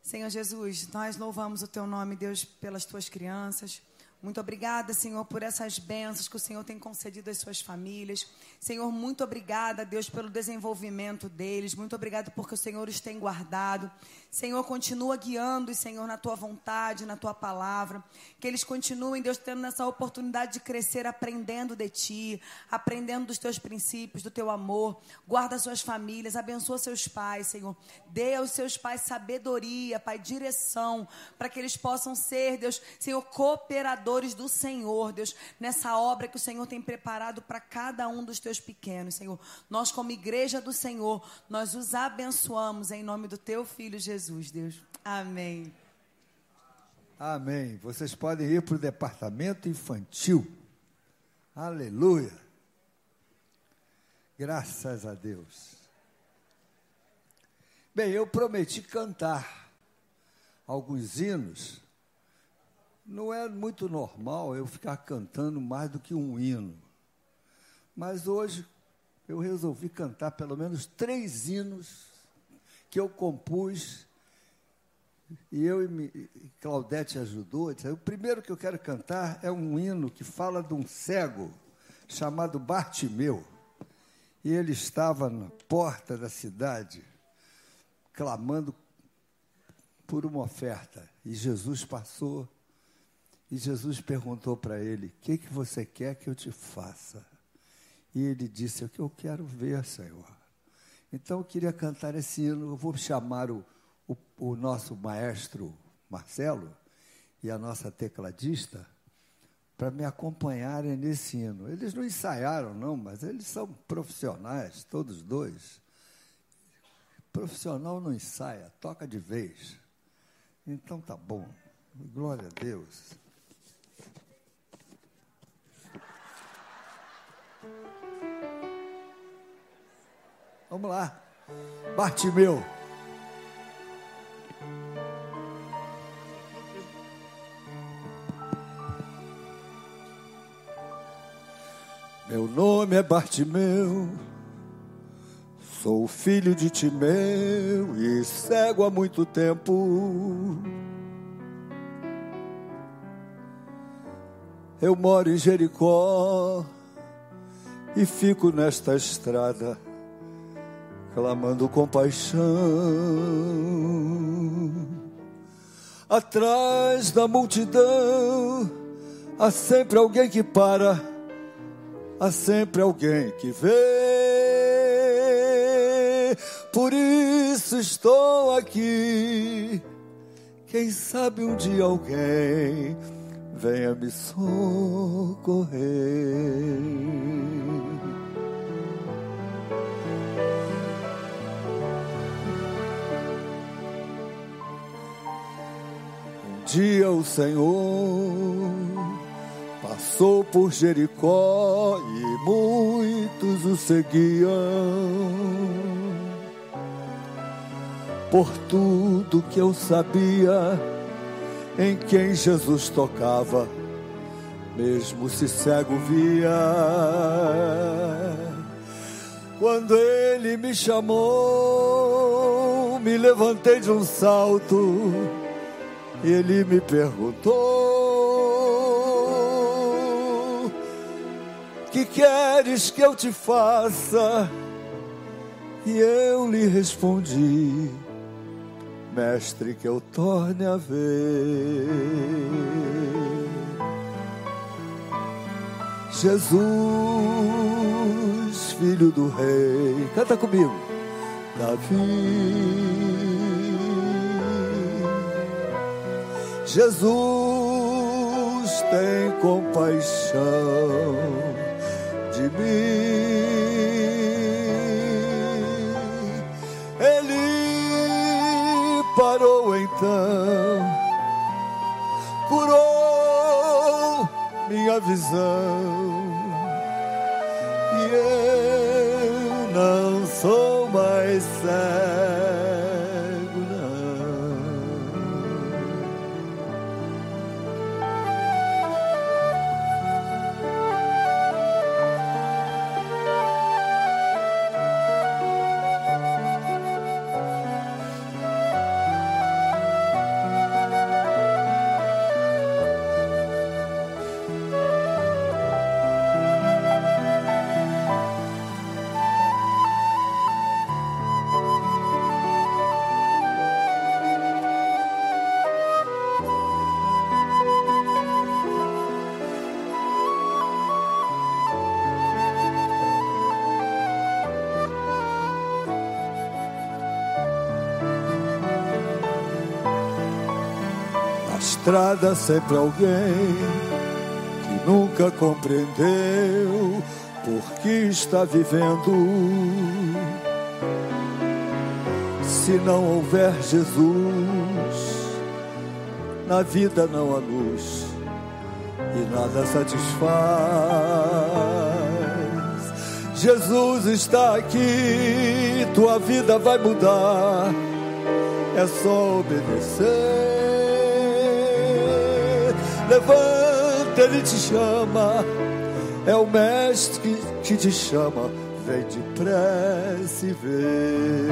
[SPEAKER 11] Senhor Jesus, nós louvamos o teu nome, Deus, pelas tuas crianças. Muito obrigada, Senhor, por essas bênçãos que o Senhor tem concedido às suas famílias. Senhor, muito obrigada, Deus, pelo desenvolvimento deles. Muito obrigada porque o Senhor os tem guardado. Senhor, continua guiando, Senhor, na tua vontade, na tua palavra. Que eles continuem, Deus, tendo essa oportunidade de crescer aprendendo de ti, aprendendo dos teus princípios, do teu amor. Guarda suas famílias, abençoa seus pais, Senhor. Dê aos seus pais sabedoria, Pai, direção, para que eles possam ser, Deus, Senhor, cooperadores do Senhor, Deus, nessa obra que o Senhor tem preparado para cada um dos teus pequenos, Senhor. Nós, como igreja do Senhor, nós os abençoamos em nome do teu filho Jesus, Deus. Amém.
[SPEAKER 1] Amém. Vocês podem ir para o departamento infantil. Aleluia. Graças a Deus. Bem, eu prometi cantar alguns hinos. Não é muito normal eu ficar cantando mais do que um hino. Mas hoje eu resolvi cantar pelo menos três hinos que eu compus e eu e mi- e Claudete ajudou. O primeiro que eu quero cantar é um hino que fala de um cego chamado Bartimeu. E ele estava na porta da cidade clamando por uma oferta. E Jesus passou e Jesus perguntou para ele: O que, que você quer que eu te faça? E ele disse: O que eu quero ver, Senhor. Então eu queria cantar esse hino. Eu vou chamar o, o, o nosso maestro Marcelo e a nossa tecladista para me acompanharem nesse hino. Eles não ensaiaram, não, mas eles são profissionais, todos dois. Profissional não ensaia, toca de vez. Então tá bom. Glória a Deus. Vamos lá. Bartimeu. Meu nome é Bartimeu, sou filho de Timeu e cego há muito tempo. Eu moro em Jericó e fico nesta estrada clamando compaixão. Atrás da multidão há sempre alguém que para, há sempre alguém que vê. Por isso estou aqui. Quem sabe um dia alguém venha me socorrer. Dia o Senhor passou por Jericó e muitos o seguiam. Por tudo que eu sabia em quem Jesus tocava, mesmo se cego via. Quando ele me chamou, me levantei de um salto e ele me perguntou: Que queres que eu te faça? E eu lhe respondi: Mestre, que eu torne a ver. Jesus, filho do rei, canta comigo. Davi, Jesus tem compaixão de mim. Ele parou então, curou minha visão. Estrada sempre alguém que nunca compreendeu por que está vivendo. Se não houver Jesus, na vida não há luz e nada satisfaz. Jesus está aqui, tua vida vai mudar. É só obedecer. Levanta, ele te chama. É o mestre que, que te chama. Vem depressa e vê.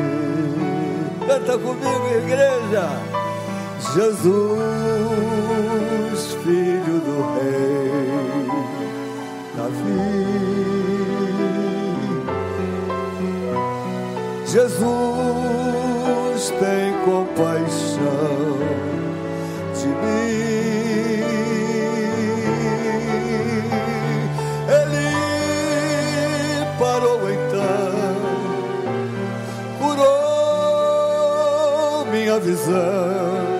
[SPEAKER 1] Canta comigo, igreja. Jesus, filho do rei Davi. Jesus tem compaixão minha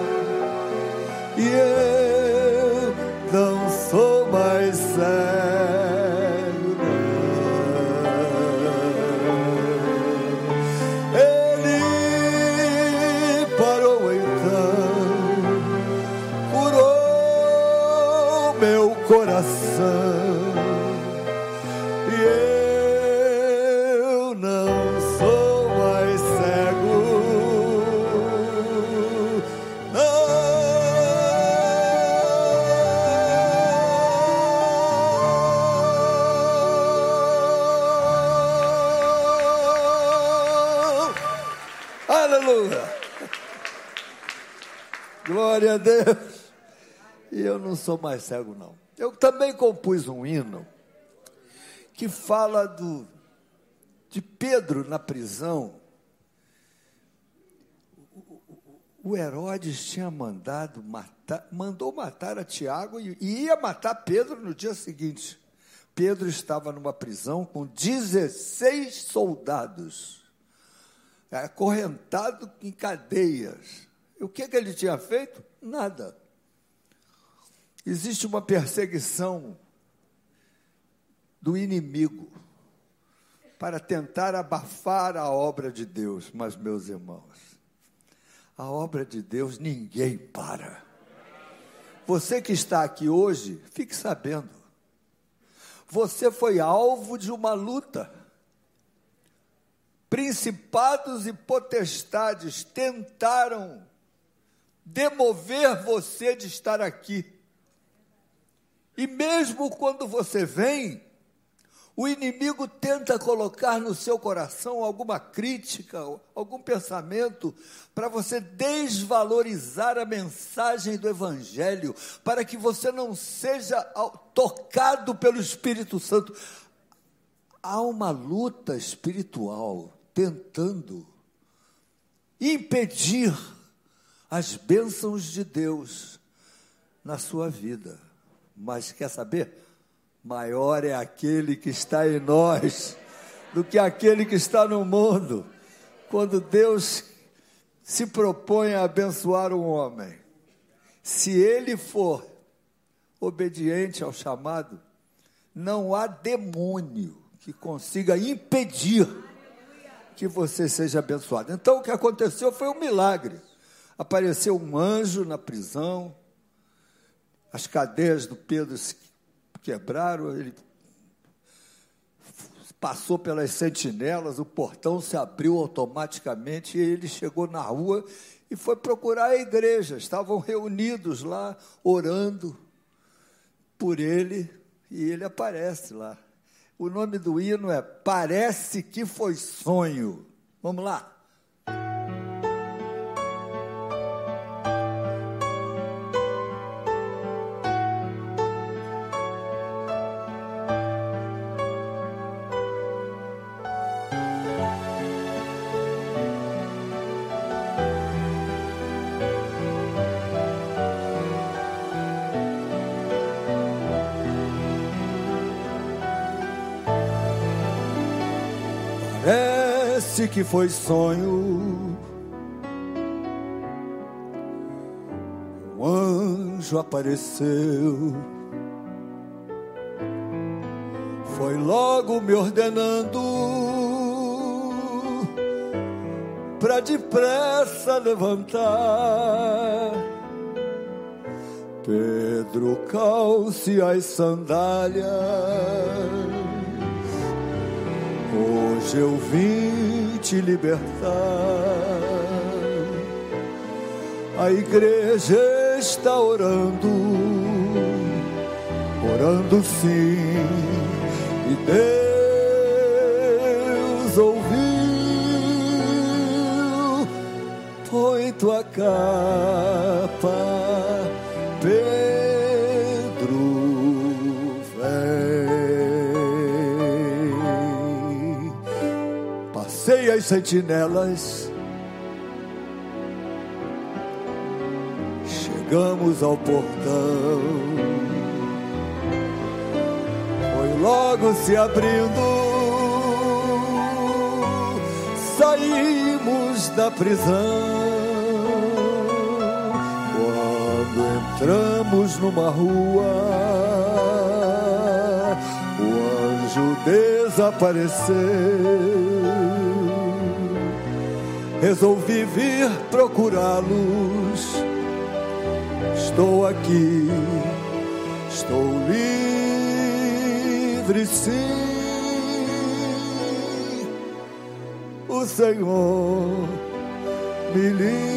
[SPEAKER 1] Glória a Deus. E eu não sou mais cego, não. Eu também compus um hino que fala do, de Pedro na prisão. O Herodes tinha mandado matar, mandou matar a Tiago e, ia matar Pedro no dia seguinte. Pedro estava numa prisão com 16 soldados, acorrentado em cadeias. E o que, que ele tinha feito? Nada. Existe uma perseguição do inimigo para tentar abafar a obra de Deus, mas, meus irmãos, a obra de Deus ninguém para. Você que está aqui hoje, fique sabendo, você foi alvo de uma luta. Principados e potestades tentaram demover você de estar aqui. E mesmo quando você vem, o inimigo tenta colocar no seu coração alguma crítica, algum pensamento, para você desvalorizar a mensagem do Evangelho, para que você não seja tocado pelo Espírito Santo. Há uma luta espiritual tentando impedir as bênçãos de Deus na sua vida. Mas quer saber? Maior é aquele que está em nós do que aquele que está no mundo. Quando Deus se propõe a abençoar um homem, se ele for obediente ao chamado, não há demônio que consiga impedir que você seja abençoado. Então o que aconteceu foi um milagre. Apareceu um anjo na prisão, as cadeias do Pedro quebraram, ele passou pelas sentinelas, o portão se abriu automaticamente e ele chegou na rua e foi procurar a igreja. Estavam reunidos lá, orando por ele, e ele aparece lá. O nome do hino é Parece que Foi Sonho. Vamos lá. Que foi sonho. Um anjo apareceu. Foi logo me ordenando para depressa levantar. Pedro calce as sandálias. Hoje eu vim te libertar. A igreja está orando, orando sim, e Deus ouviu. Põe tua capa, sentinelas. Chegamos ao portão. Foi logo se abrindo. Saímos da prisão. Quando entramos numa rua, o anjo desapareceu. Resolvi vir procurá-los. Estou aqui, estou livre, sim. O Senhor me libertou.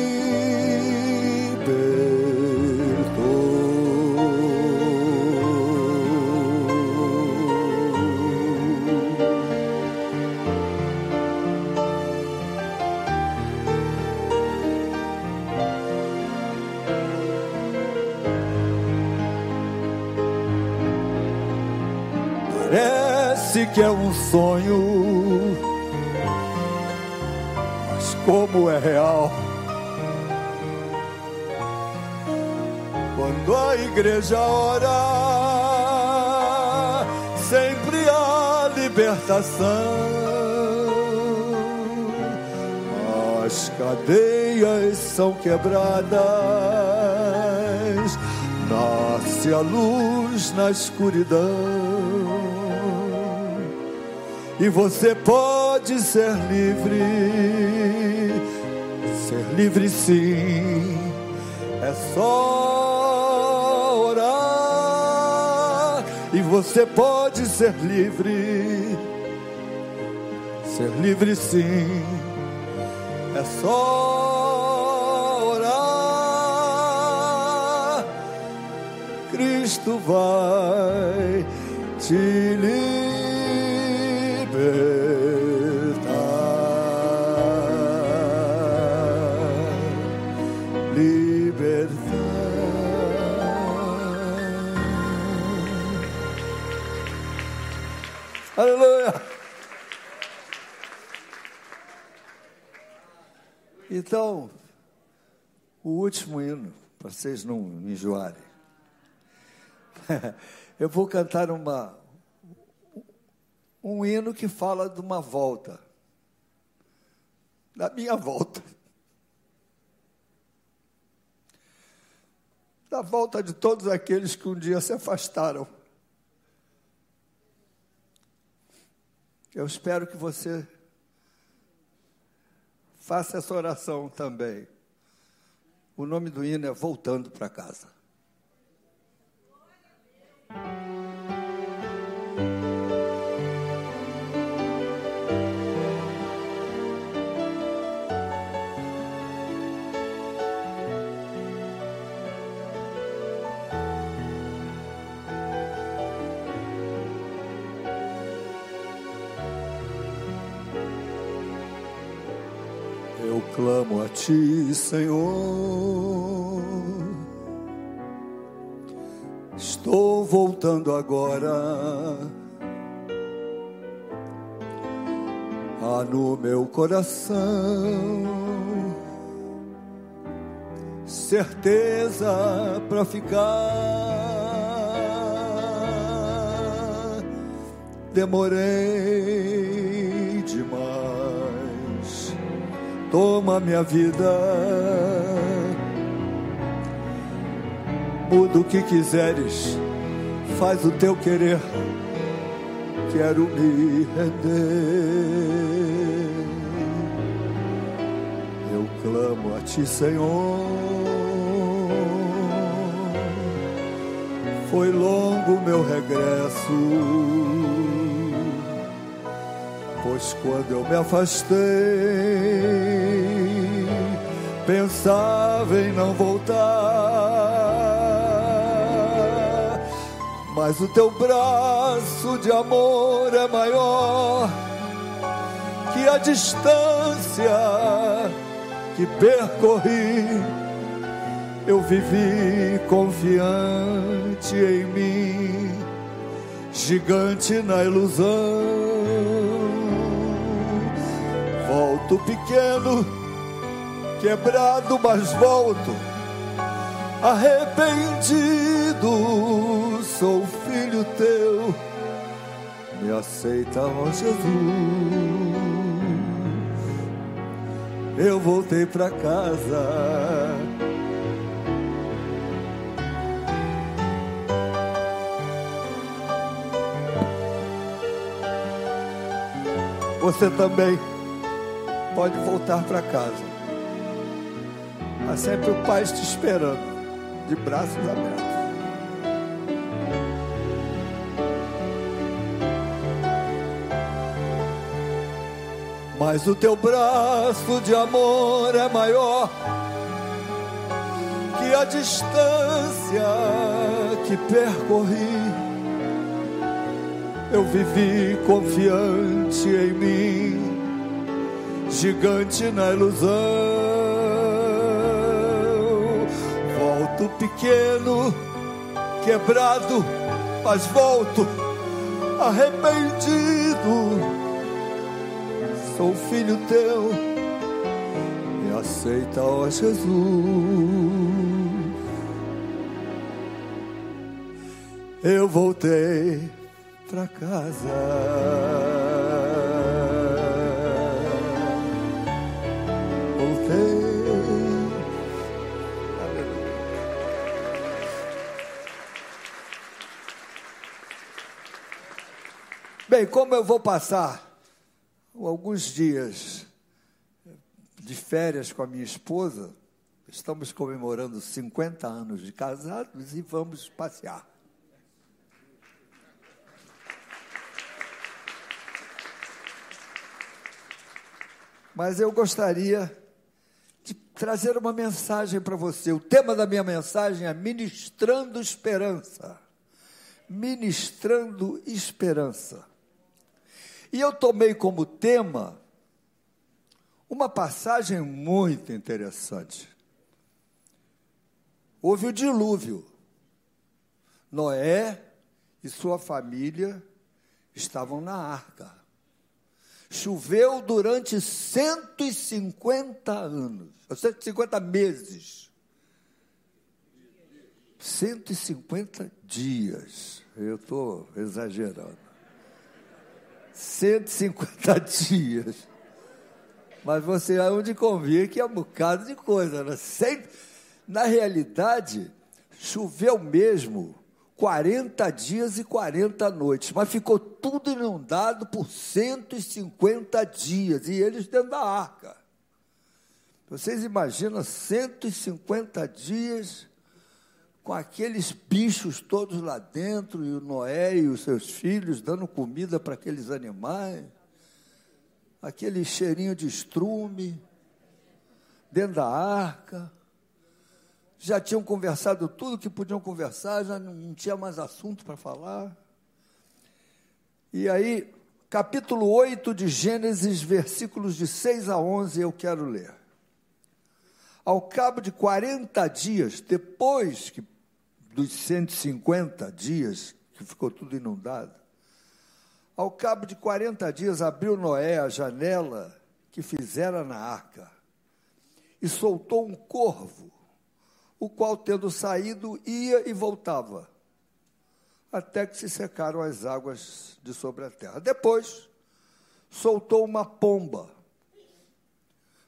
[SPEAKER 1] Que é um sonho, mas como é real. Quando a igreja ora, sempre há libertação. As cadeias são quebradas, nasce a luz na escuridão. E você pode ser livre, ser livre sim. É só orar e você pode ser livre, ser livre sim. É só orar. Cristo vai te libertar. Libertar. Aleluia. Então, o último hino, para vocês não me enjoarem. Eu vou cantar uma, um hino que fala de uma volta. Da minha volta. Da volta de todos aqueles que um dia se afastaram. Eu espero que você faça essa oração também. O nome do hino é Voltando para Casa. Clamo a ti, Senhor. Estou voltando agora. Há no meu coração certeza para ficar. Demorei Toma minha vida. Muda o que quiseres. Faz o teu querer. Quero me render. Eu clamo a ti, Senhor. Foi longo meu regresso, pois quando eu me afastei, pensava em não voltar. Mas o teu braço de amor é maior que a distância que percorri eu vivi confiante em mim, gigante na ilusão. Volto pequeno, quebrado, mas volto. Arrependido, sou filho teu, me aceita, ó Jesus. Eu voltei pra casa. você também pode voltar para casa. Há sempre o Pai te esperando, de braços abertos. Mas o teu braço de amor é maior que a distância que percorri eu vivi confiante em mim, gigante na ilusão. Volto pequeno, quebrado, mas volto arrependido. Sou filho teu, me aceita, ó Jesus. Eu voltei pra casa. Voltei. Bem, como eu vou passar alguns dias de férias com a minha esposa, estamos comemorando 50 anos de casados e vamos passear. Mas eu gostaria trazer uma mensagem para você. O tema da minha mensagem é Ministrando Esperança. Ministrando Esperança. E eu tomei como tema uma passagem muito interessante. Houve o dilúvio. Noé e sua família estavam na arca. Choveu durante 150 anos, 150 meses. 150 dias. Eu estou exagerando. 150 dias. Mas você é onde convir que é um bocado de coisa. Né? Na realidade, choveu mesmo 40 dias e 40 noites, mas ficou tudo inundado por 150 dias, e eles dentro da arca. Vocês imaginam 150 dias com aqueles bichos todos lá dentro, e o Noé e os seus filhos dando comida para aqueles animais, aquele cheirinho de estrume, dentro da arca já tinham conversado tudo que podiam conversar, já não tinha mais assunto para falar. E aí, capítulo 8 de Gênesis, versículos de 6 a 11, eu quero ler. Ao cabo de 40 dias, depois que, dos 150 dias que ficou tudo inundado, ao cabo de 40 dias abriu Noé a janela que fizera na arca e soltou um corvo, o qual, tendo saído, ia e voltava, até que se secaram as águas de sobre a terra. Depois, soltou uma pomba,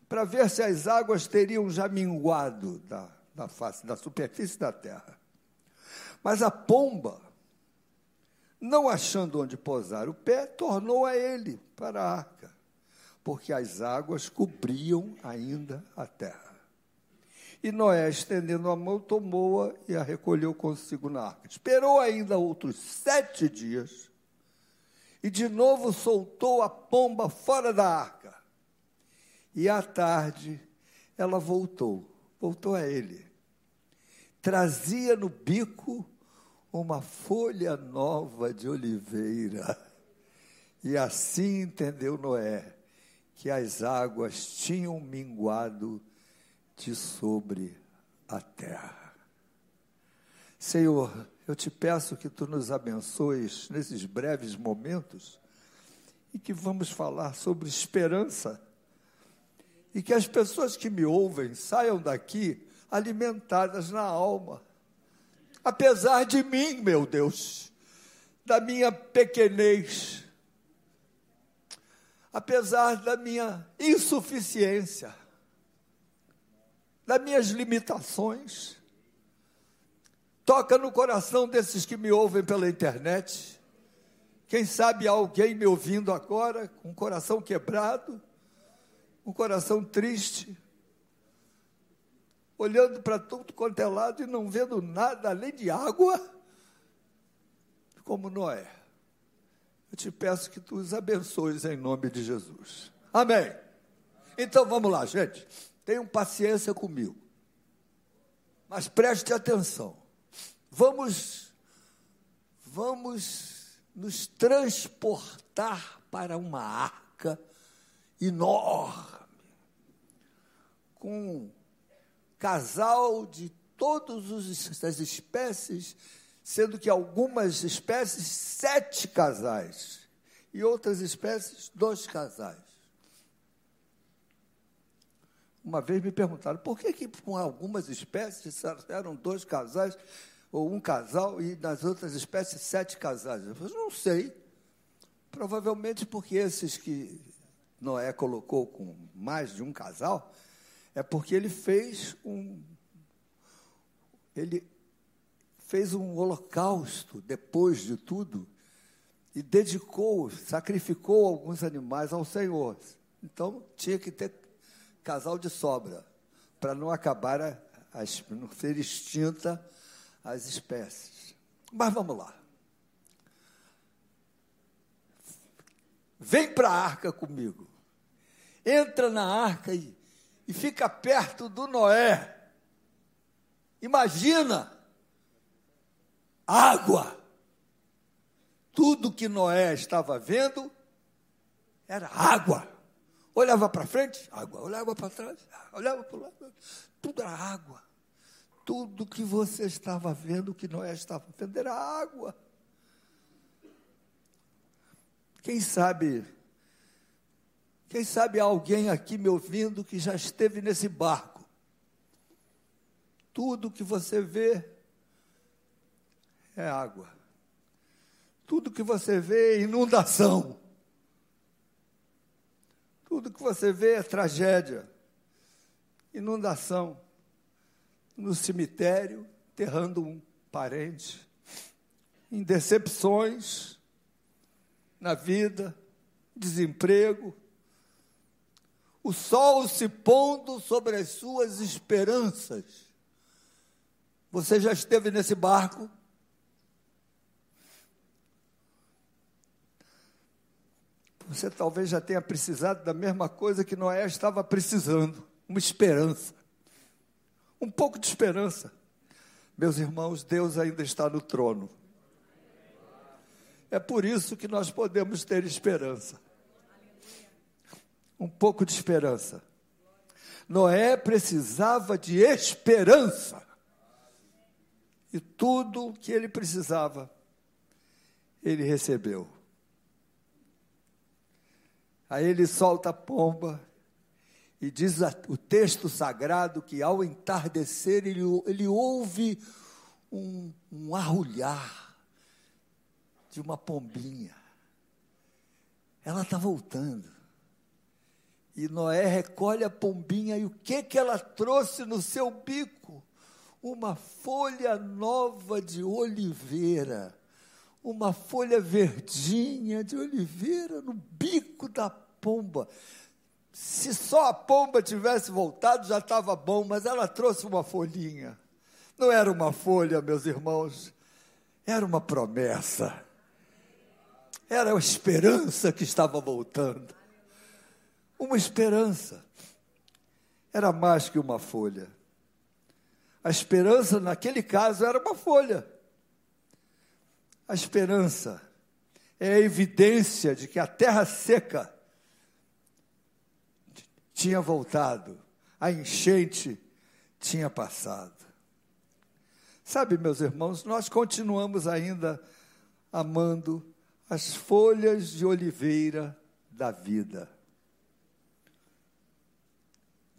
[SPEAKER 1] para ver se as águas teriam já minguado da, da face, da superfície da terra. Mas a pomba, não achando onde pousar o pé, tornou a ele para a arca, porque as águas cobriam ainda a terra. E Noé, estendendo a mão, tomou-a e a recolheu consigo na arca. Esperou ainda outros sete dias e de novo soltou a pomba fora da arca. E à tarde ela voltou, voltou a ele. Trazia no bico uma folha nova de oliveira. E assim entendeu Noé que as águas tinham minguado de sobre a terra. Senhor, eu te peço que tu nos abençoes nesses breves momentos e que vamos falar sobre esperança e que as pessoas que me ouvem saiam daqui alimentadas na alma. Apesar de mim, meu Deus, da minha pequenez, apesar da minha insuficiência, das minhas limitações, toca no coração desses que me ouvem pela internet. Quem sabe alguém me ouvindo agora, com o coração quebrado, um coração triste, olhando para tudo quanto é lado e não vendo nada além de água, como Noé. Eu te peço que tu os abençoes em nome de Jesus. Amém. Então vamos lá, gente. Tenham paciência comigo. Mas preste atenção. Vamos vamos nos transportar para uma arca enorme com casal de todas as espécies, sendo que algumas espécies sete casais e outras espécies dois casais. Uma vez me perguntaram por que, que com algumas espécies eram dois casais ou um casal e nas outras espécies sete casais. Eu falei, não sei. Provavelmente porque esses que Noé colocou com mais de um casal é porque ele fez um ele fez um holocausto depois de tudo e dedicou, sacrificou alguns animais ao Senhor. Então tinha que ter casal de sobra para não acabar a, não ser extinta as espécies. Mas vamos lá. Vem para a arca comigo. Entra na arca e, e fica perto do Noé. Imagina água. Tudo que Noé estava vendo era água. Olhava para frente, água. Olhava para trás, olhava para o lado, tudo era água. Tudo que você estava vendo, que Noé estava vendo, era água. Quem sabe, quem sabe alguém aqui me ouvindo que já esteve nesse barco. Tudo que você vê é água. Tudo que você vê é inundação. Tudo que você vê é tragédia, inundação no cemitério, enterrando um parente, em decepções na vida, desemprego, o sol se pondo sobre as suas esperanças. Você já esteve nesse barco? Você talvez já tenha precisado da mesma coisa que Noé estava precisando, uma esperança um pouco de esperança. Meus irmãos, Deus ainda está no trono. É por isso que nós podemos ter esperança. Um pouco de esperança. Noé precisava de esperança. E tudo o que ele precisava, ele recebeu. Aí ele solta a pomba e diz a, o texto sagrado que ao entardecer ele, ele ouve um, um arrulhar de uma pombinha. Ela está voltando. E Noé recolhe a pombinha e o que que ela trouxe no seu bico? Uma folha nova de oliveira. Uma folha verdinha de oliveira no bico da pomba. Se só a pomba tivesse voltado já estava bom, mas ela trouxe uma folhinha. Não era uma folha, meus irmãos, era uma promessa. Era a esperança que estava voltando. Uma esperança. Era mais que uma folha. A esperança, naquele caso, era uma folha. A esperança é a evidência de que a terra seca tinha voltado, a enchente tinha passado. Sabe, meus irmãos, nós continuamos ainda amando as folhas de oliveira da vida.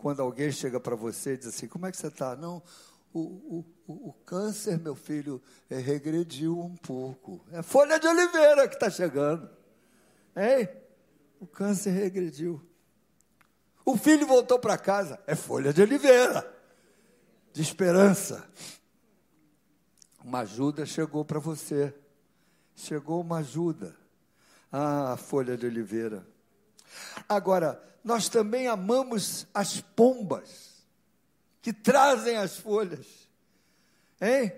[SPEAKER 1] Quando alguém chega para você e diz assim: Como é que você está? Não, o, o, o, câncer, meu filho, é, regrediu um pouco. É folha de oliveira que está chegando. Hein? O câncer regrediu. O filho voltou para casa. É folha de oliveira. De esperança. Uma ajuda chegou para você. Chegou uma ajuda. Ah, folha de oliveira. Agora, nós também amamos as pombas que trazem as folhas. Hein?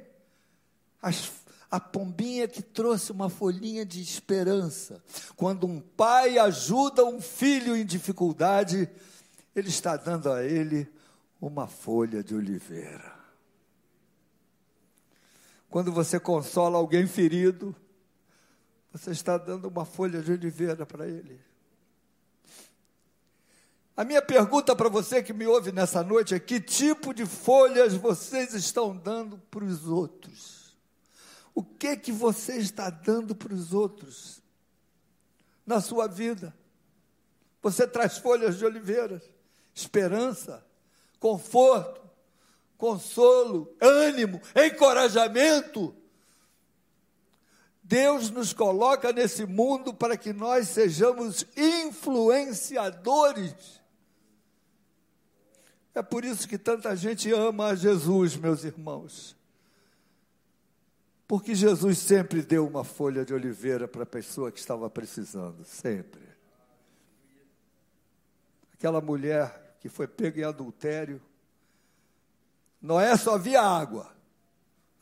[SPEAKER 1] As, a pombinha que trouxe uma folhinha de esperança. Quando um pai ajuda um filho em dificuldade, ele está dando a ele uma folha de oliveira. Quando você consola alguém ferido, você está dando uma folha de oliveira para ele. A minha pergunta para você que me ouve nessa noite é: que tipo de folhas vocês estão dando para os outros? O que que você está dando para os outros na sua vida? Você traz folhas de oliveira, esperança, conforto, consolo, ânimo, encorajamento. Deus nos coloca nesse mundo para que nós sejamos influenciadores. É por isso que tanta gente ama a Jesus, meus irmãos. Porque Jesus sempre deu uma folha de oliveira para a pessoa que estava precisando, sempre. Aquela mulher que foi pega em adultério, Noé só via água,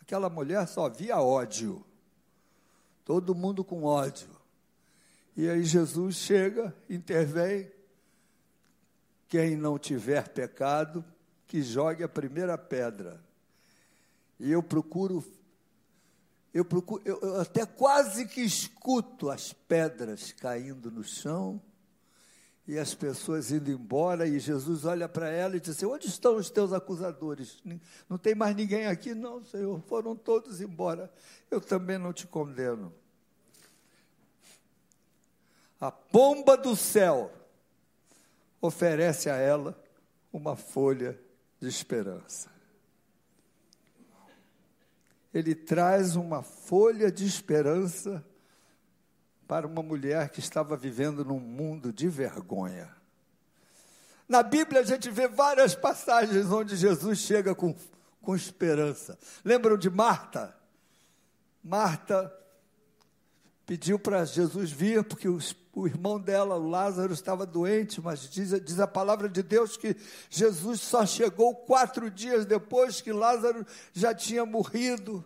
[SPEAKER 1] aquela mulher só via ódio. Todo mundo com ódio. E aí Jesus chega, intervém. Quem não tiver pecado, que jogue a primeira pedra. E eu procuro, eu procuro, eu, eu até quase que escuto as pedras caindo no chão e as pessoas indo embora, e Jesus olha para ela e diz assim: Onde estão os teus acusadores? Não tem mais ninguém aqui? Não, Senhor, foram todos embora. Eu também não te condeno. A pomba do céu oferece a ela uma folha de esperança. Ele traz uma folha de esperança para uma mulher que estava vivendo num mundo de vergonha. Na Bíblia a gente vê várias passagens onde Jesus chega com, com esperança. Lembram de Marta? Marta pediu para Jesus vir, porque os, o irmão dela, o Lázaro, estava doente, mas diz, diz a palavra de Deus que Jesus só chegou quatro dias depois que Lázaro já tinha morrido.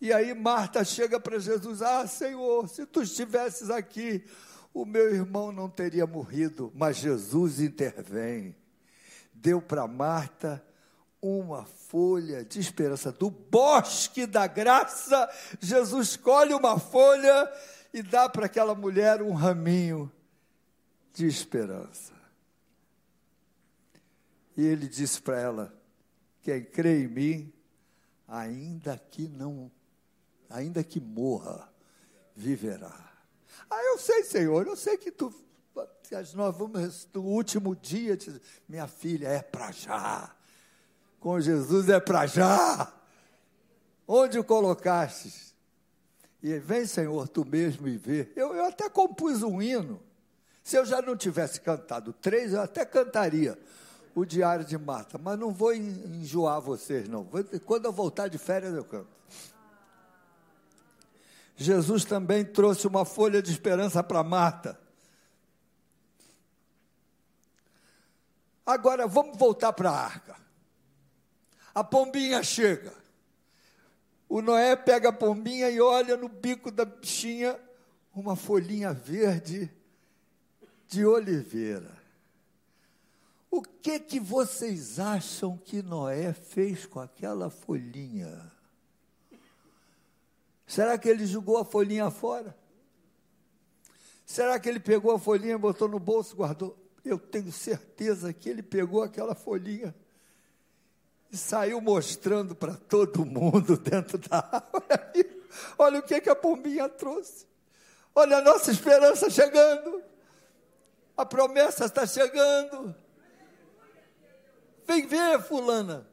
[SPEAKER 1] E aí Marta chega para Jesus: Ah, Senhor, se tu estivesses aqui, o meu irmão não teria morrido. Mas Jesus intervém, deu para Marta uma folha de esperança. Do bosque da graça, Jesus colhe uma folha e dá para aquela mulher um raminho de esperança. E ele disse para ela: Quem crê em mim, ainda que não, ainda que morra, viverá. Ah, eu sei, Senhor, eu sei que tu, nós vamos no último dia, minha filha, é para já. Com Jesus é para já. Onde o colocastes? E vem, Senhor, tu mesmo e vê. Eu, eu até compus um hino. Se eu já não tivesse cantado três, eu até cantaria o Diário de Marta, mas não vou en- enjoar vocês, não. Quando eu voltar de férias, eu canto. Jesus também trouxe uma folha de esperança para Marta. Agora vamos voltar para a arca. A pombinha chega. O Noé pega a pombinha e olha no bico da bichinha uma folhinha verde de oliveira. O que que vocês acham que Noé fez com aquela folhinha? Será que ele jogou a folhinha fora? Será que ele pegou a folhinha, botou no bolso, guardou? Eu tenho certeza que ele pegou aquela folhinha e saiu mostrando para todo mundo dentro da árvore. Olha o que, que a pombinha trouxe. Olha a nossa esperança chegando. A promessa está chegando. Vem ver, fulana.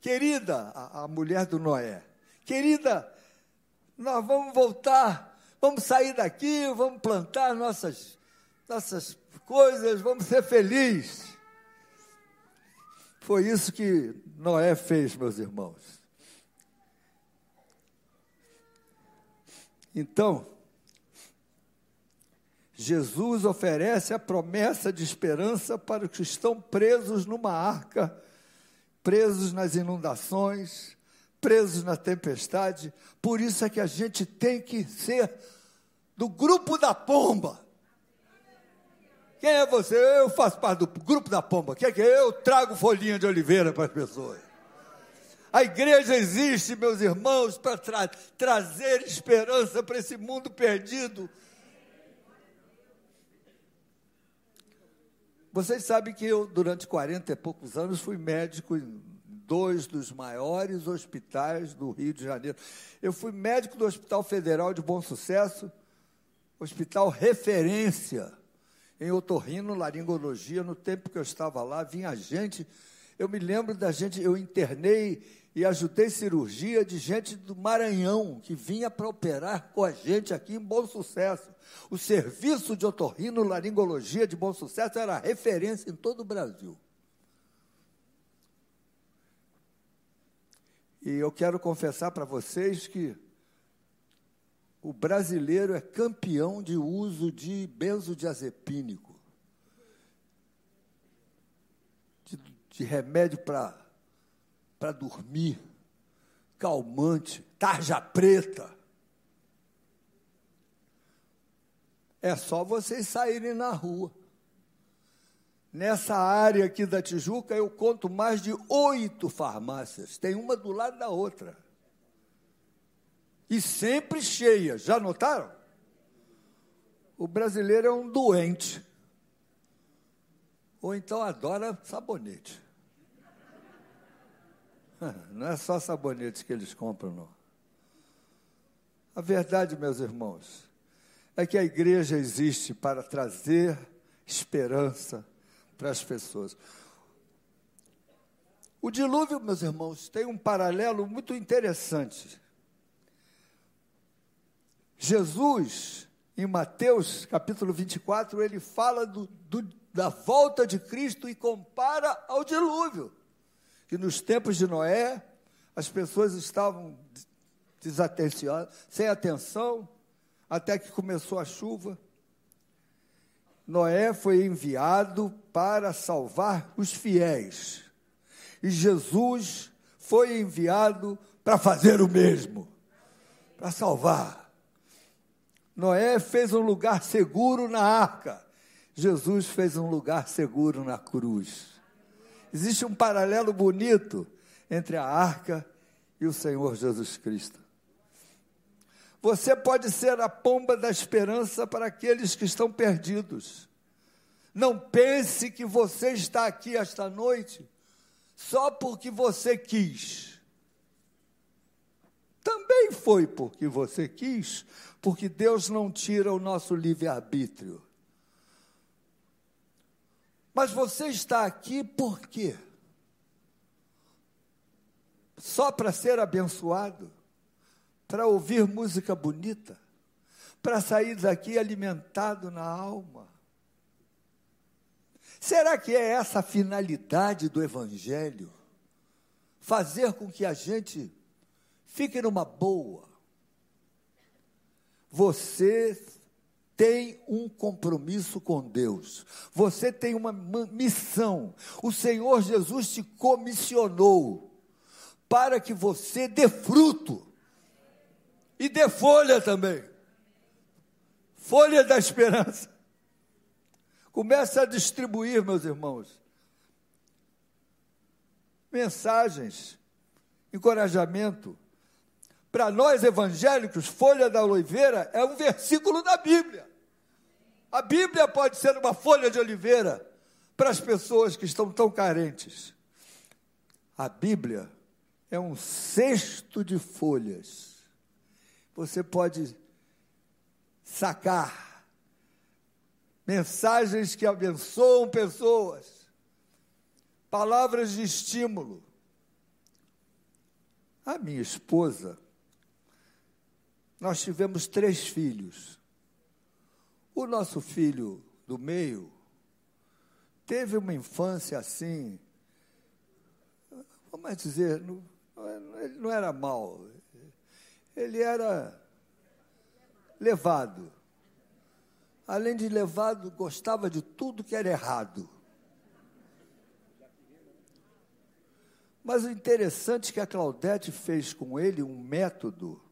[SPEAKER 1] Querida, a, a mulher do Noé. Querida, nós vamos voltar, vamos sair daqui, vamos plantar nossas, nossas coisas, vamos ser felizes. Foi isso que Noé fez, meus irmãos. Então, Jesus oferece a promessa de esperança para os que estão presos numa arca, presos nas inundações, presos na tempestade. Por isso é que a gente tem que ser do grupo da pomba. Quem é você? Eu faço parte do grupo da pomba. Quem é que é? Eu trago folhinha de oliveira para as pessoas. A igreja existe, meus irmãos, para tra trazer esperança para esse mundo perdido. Vocês sabem que eu, durante 40 e poucos anos, fui médico em dois dos maiores hospitais do Rio de Janeiro. Eu fui médico do Hospital Federal de Bom Sucesso, hospital referência em otorrino, laringologia. No tempo que eu estava lá, vinha gente. Eu me lembro da gente, eu internei e ajudei cirurgia de gente do Maranhão que vinha para operar com a gente aqui em Bom Sucesso. O serviço de otorrino laringologia de Bom Sucesso era referência em todo o Brasil. E eu quero confessar para vocês que o brasileiro é campeão de uso de benzodiazepínico, de, de remédio para dormir, calmante, tarja preta. É só vocês saírem na rua. Nessa área aqui da Tijuca, eu conto mais de oito farmácias. Tem uma do lado da outra. E sempre cheia. Já notaram? O brasileiro é um doente. Ou então adora sabonete. Não é só sabonete que eles compram, não. A verdade, meus irmãos, é que a igreja existe para trazer esperança para as pessoas. O dilúvio, meus irmãos, tem um paralelo muito interessante. Jesus, em Mateus capítulo 24, ele fala do, do, da volta de Cristo e compara ao dilúvio. Que nos tempos de Noé, as pessoas estavam sem atenção, até que começou a chuva. Noé foi enviado para salvar os fiéis. E Jesus foi enviado para fazer o mesmo, para salvar. Noé fez um lugar seguro na arca. Jesus fez um lugar seguro na cruz. Existe um paralelo bonito entre a arca e o Senhor Jesus Cristo. Você pode ser a pomba da esperança para aqueles que estão perdidos. Não pense que você está aqui esta noite só porque você quis. Também foi porque você quis, porque Deus não tira o nosso livre-arbítrio. Mas você está aqui por quê? Só para ser abençoado? Para ouvir música bonita? Para sair daqui alimentado na alma? Será que é essa a finalidade do Evangelho? Fazer com que a gente fique numa boa. Você tem um compromisso com Deus. Você tem uma missão. O Senhor Jesus te comissionou para que você dê fruto e dê folha também. Folha da esperança. Comece a distribuir, meus irmãos, mensagens, encorajamento, para nós evangélicos, folha da oliveira é um versículo da Bíblia. A Bíblia pode ser uma folha de oliveira para as pessoas que estão tão carentes. A Bíblia é um cesto de folhas. Você pode sacar mensagens que abençoam pessoas, palavras de estímulo. A minha esposa nós tivemos três filhos. O nosso filho do meio teve uma infância assim, vamos dizer, não, ele não era mal, ele era levado. Além de levado, gostava de tudo que era errado. Mas o interessante é que a Claudete fez com ele um método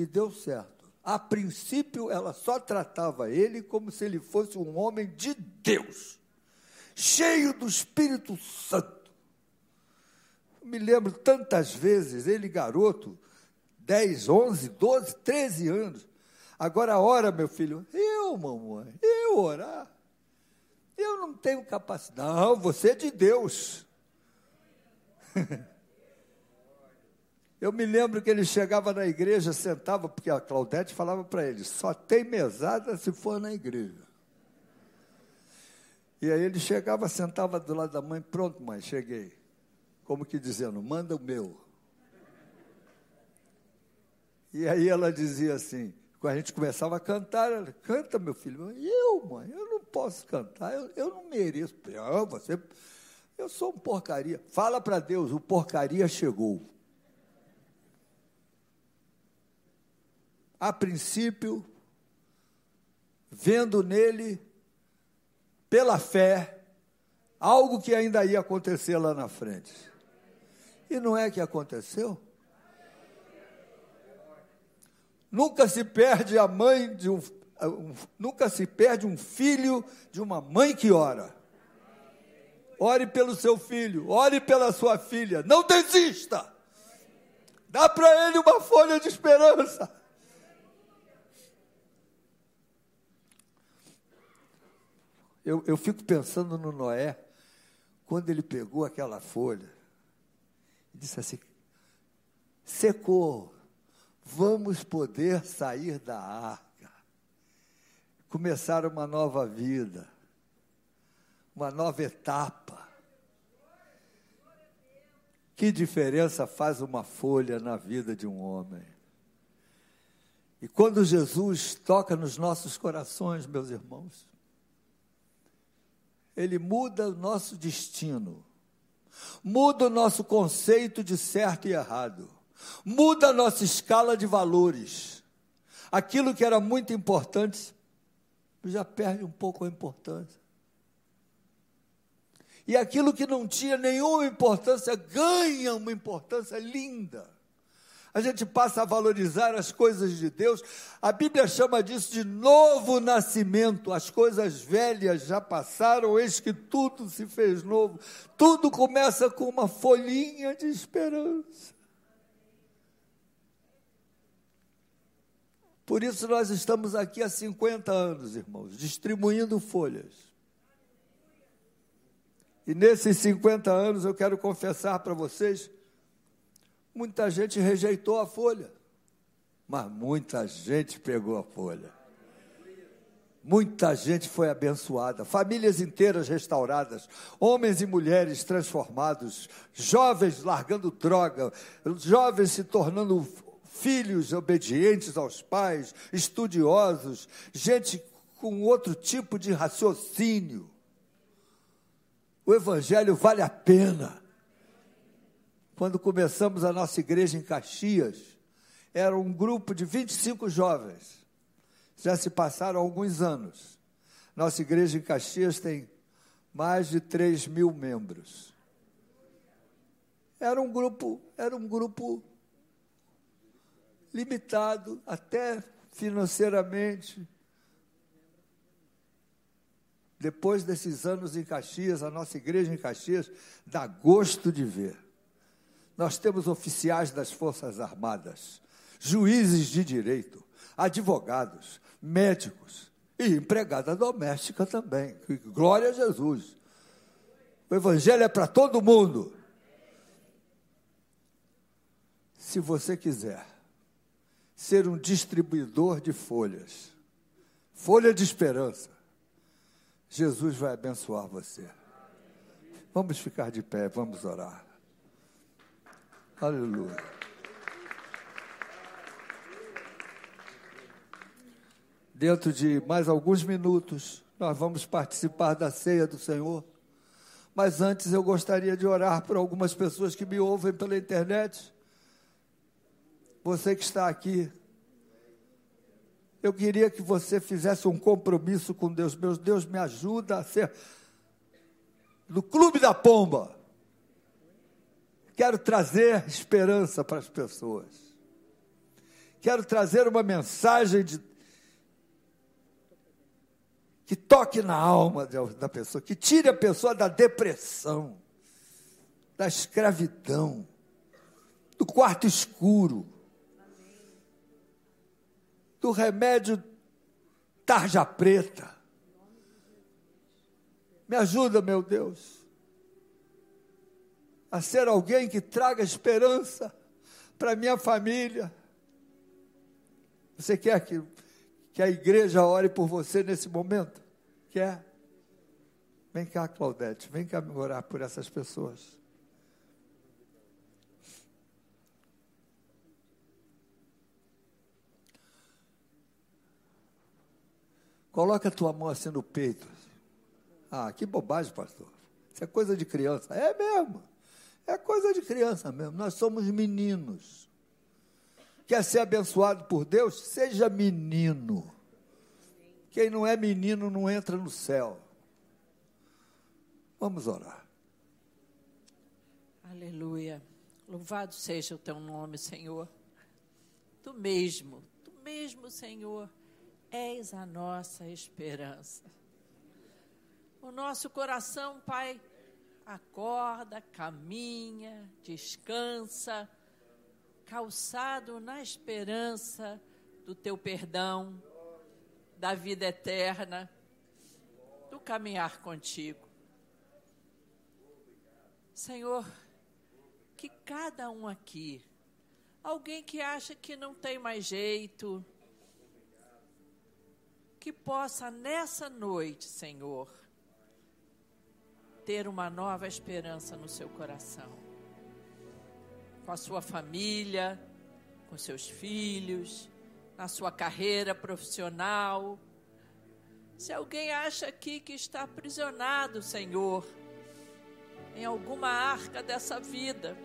[SPEAKER 1] que deu certo. A princípio, ela só tratava ele como se ele fosse um homem de Deus, cheio do Espírito Santo. me lembro tantas vezes, ele garoto, 10, 11, 12, 13 anos. Agora ora, meu filho, eu, mamãe, eu orar. Eu não tenho capacidade. Não, você é de Deus. Eu me lembro que ele chegava na igreja, sentava, porque a Claudete falava para ele: só tem mesada se for na igreja. E aí ele chegava, sentava do lado da mãe: pronto, mãe, cheguei. Como que dizendo: manda o meu. E aí ela dizia assim: quando a gente começava a cantar, ela, canta, meu filho. Eu, mãe, eu não posso cantar, eu, eu não mereço. Ah, você, eu sou um porcaria. Fala para Deus: o porcaria chegou. A princípio, vendo nele, pela fé, algo que ainda ia acontecer lá na frente. E não é que aconteceu? Nunca se perde a mãe de um, um, nunca se perde um filho de uma mãe que ora. Ore pelo seu filho, ore pela sua filha, não desista. Dá para ele uma folha de esperança. Eu, eu fico pensando no Noé, quando ele pegou aquela folha, e disse assim: secou, vamos poder sair da arca, começar uma nova vida, uma nova etapa. Que diferença faz uma folha na vida de um homem? E quando Jesus toca nos nossos corações, meus irmãos, ele muda o nosso destino, muda o nosso conceito de certo e errado, muda a nossa escala de valores. Aquilo que era muito importante já perde um pouco a importância. E aquilo que não tinha nenhuma importância ganha uma importância linda a gente passa a valorizar as coisas de Deus. A Bíblia chama disso de novo nascimento. As coisas velhas já passaram, eis que tudo se fez novo. Tudo começa com uma folhinha de esperança. Por isso nós estamos aqui há 50 anos, irmãos, distribuindo folhas. E nesses 50 anos eu quero confessar para vocês, muita gente rejeitou a folha, mas muita gente pegou a folha. Muita gente foi abençoada, famílias inteiras restauradas, homens e mulheres transformados, jovens largando droga, jovens se tornando filhos obedientes aos pais, estudiosos, gente com outro tipo de raciocínio. O Evangelho vale a pena. Quando começamos a nossa igreja em Caxias, era um grupo de 25 jovens. Já se passaram alguns anos. Nossa igreja em Caxias tem mais de 3 mil membros. Era um grupo, era um grupo limitado, até financeiramente. Depois desses anos em Caxias, a nossa igreja em Caxias dá gosto de ver. Nós temos oficiais das Forças Armadas, juízes de direito, advogados, médicos e empregada doméstica também. Glória a Jesus. O Evangelho é para todo mundo. Se você quiser ser um distribuidor de folhas, folha de esperança, Jesus vai abençoar você. Vamos ficar de pé, vamos orar. Aleluia. Dentro de mais alguns minutos, nós vamos participar da ceia do Senhor. Mas antes eu gostaria de orar por algumas pessoas que me ouvem pela internet. Você que está aqui, eu queria que você fizesse um compromisso com Deus. Meu Deus, me ajuda a ser do Clube da Pomba. Quero trazer esperança para as pessoas. Quero trazer uma mensagem de, que toque na alma da pessoa, que tire a pessoa da depressão, da escravidão, do quarto escuro do remédio tarja preta. Me ajuda, meu Deus, a ser alguém que traga esperança para minha família. Você quer que, que a igreja ore por você nesse momento? Quer? Vem cá, Claudete, vem cá orar por essas pessoas. Coloca a tua mão assim no peito. Ah, que bobagem, pastor. Isso é coisa de criança. É mesmo. É coisa de criança mesmo. Nós somos meninos. Quer ser abençoado por Deus? Seja menino. Quem não é menino não entra no céu. Vamos orar.
[SPEAKER 9] Aleluia. Louvado seja o teu nome, Senhor. Tu mesmo, tu mesmo, Senhor és a nossa esperança. O nosso coração, Pai, acorda, caminha, descansa, calçado na esperança do teu perdão, da vida eterna, do caminhar contigo. Senhor, que cada um aqui, alguém que acha que não tem mais jeito, que possa nessa noite, Senhor, ter uma nova esperança no seu coração. Com a sua família, com seus filhos, na sua carreira profissional. Se alguém acha aqui que está aprisionado, Senhor, em alguma arca dessa vida,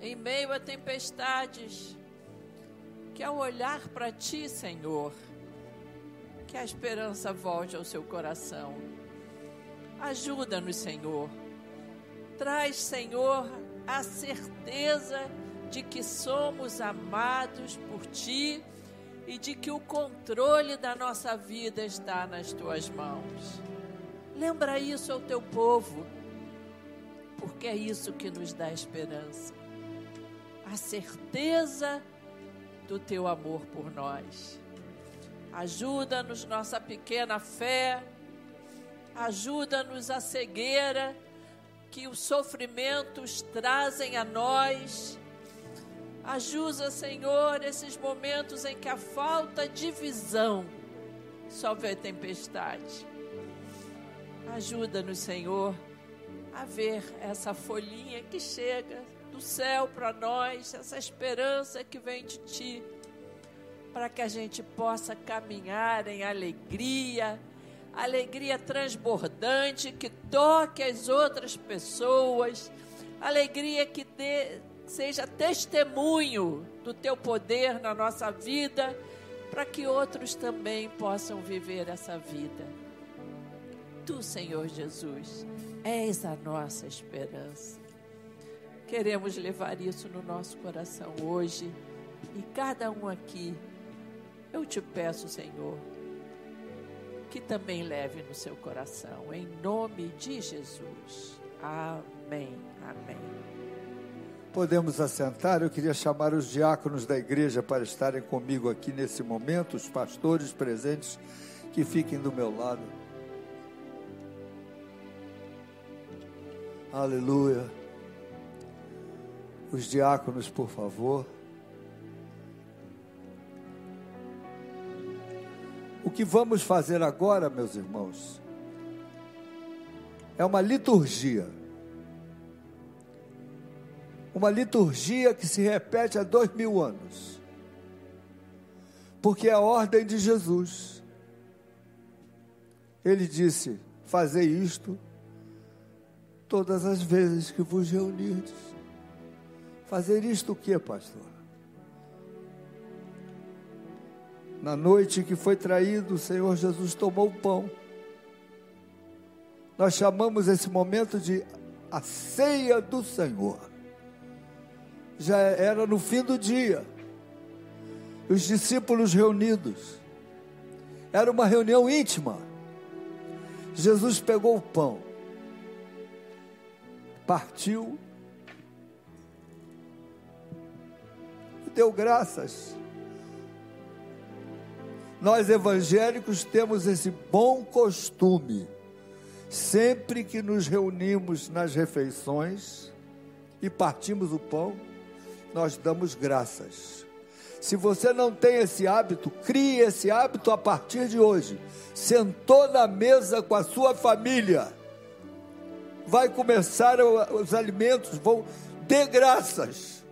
[SPEAKER 9] em meio a tempestades, que ao olhar para Ti, Senhor, que a esperança volte ao seu coração. Ajuda-nos, Senhor. Traz, Senhor, a certeza de que somos amados por Ti e de que o controle da nossa vida está nas Tuas mãos. Lembra isso ao Teu povo, porque é isso que nos dá esperança. A certeza do Teu amor por nós. Ajuda-nos nossa pequena fé Ajuda-nos a cegueira que os sofrimentos trazem a nós. Ajuda, Senhor, esses momentos em que a falta de visão só vê tempestade. Ajuda-nos, Senhor, a ver essa folhinha que chega do céu para nós, essa esperança que vem de Ti, para que a gente possa caminhar em alegria, alegria transbordante que toque as outras pessoas, alegria que dê, seja testemunho do Teu poder na nossa vida, para que outros também possam viver essa vida. Tu, Senhor Jesus, és a nossa esperança. Queremos levar isso no nosso coração hoje. E cada um aqui, eu te peço, Senhor, que também leve no seu coração, em nome de Jesus. Amém. Amém.
[SPEAKER 1] Podemos assentar. Eu queria chamar os diáconos da igreja para estarem comigo aqui nesse momento, os pastores presentes que fiquem do meu lado. Aleluia. Os diáconos, por favor. O que vamos fazer agora, meus irmãos, é uma liturgia. Uma liturgia que se repete há dois mil anos. Porque é a ordem de Jesus. Ele disse: Fazei isto todas as vezes que vos reunirdes. Fazer isto o que, pastor? Na noite que foi traído, o Senhor Jesus tomou o pão. Nós chamamos esse momento de a ceia do Senhor. Já era no fim do dia. Os discípulos reunidos. Era uma reunião íntima. Jesus pegou o pão partiu deu graças. Nós evangélicos temos esse bom costume, sempre que nos reunimos nas refeições e partimos o pão, nós damos graças. Se você não tem esse hábito, crie esse hábito a partir de hoje. Sentou na mesa com a sua família vai começar os alimentos, vão dê graças,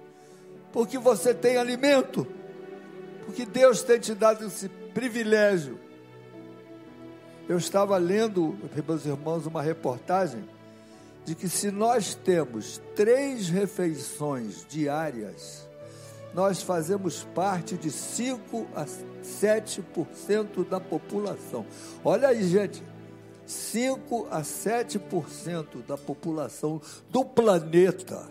[SPEAKER 1] porque você tem alimento, porque Deus tem te dado esse privilégio. Eu estava lendo, meus irmãos, uma reportagem de que se nós temos três refeições diárias, nós fazemos parte de 5 a 7% da população. Olha aí, gente. 5 a 7% da população do planeta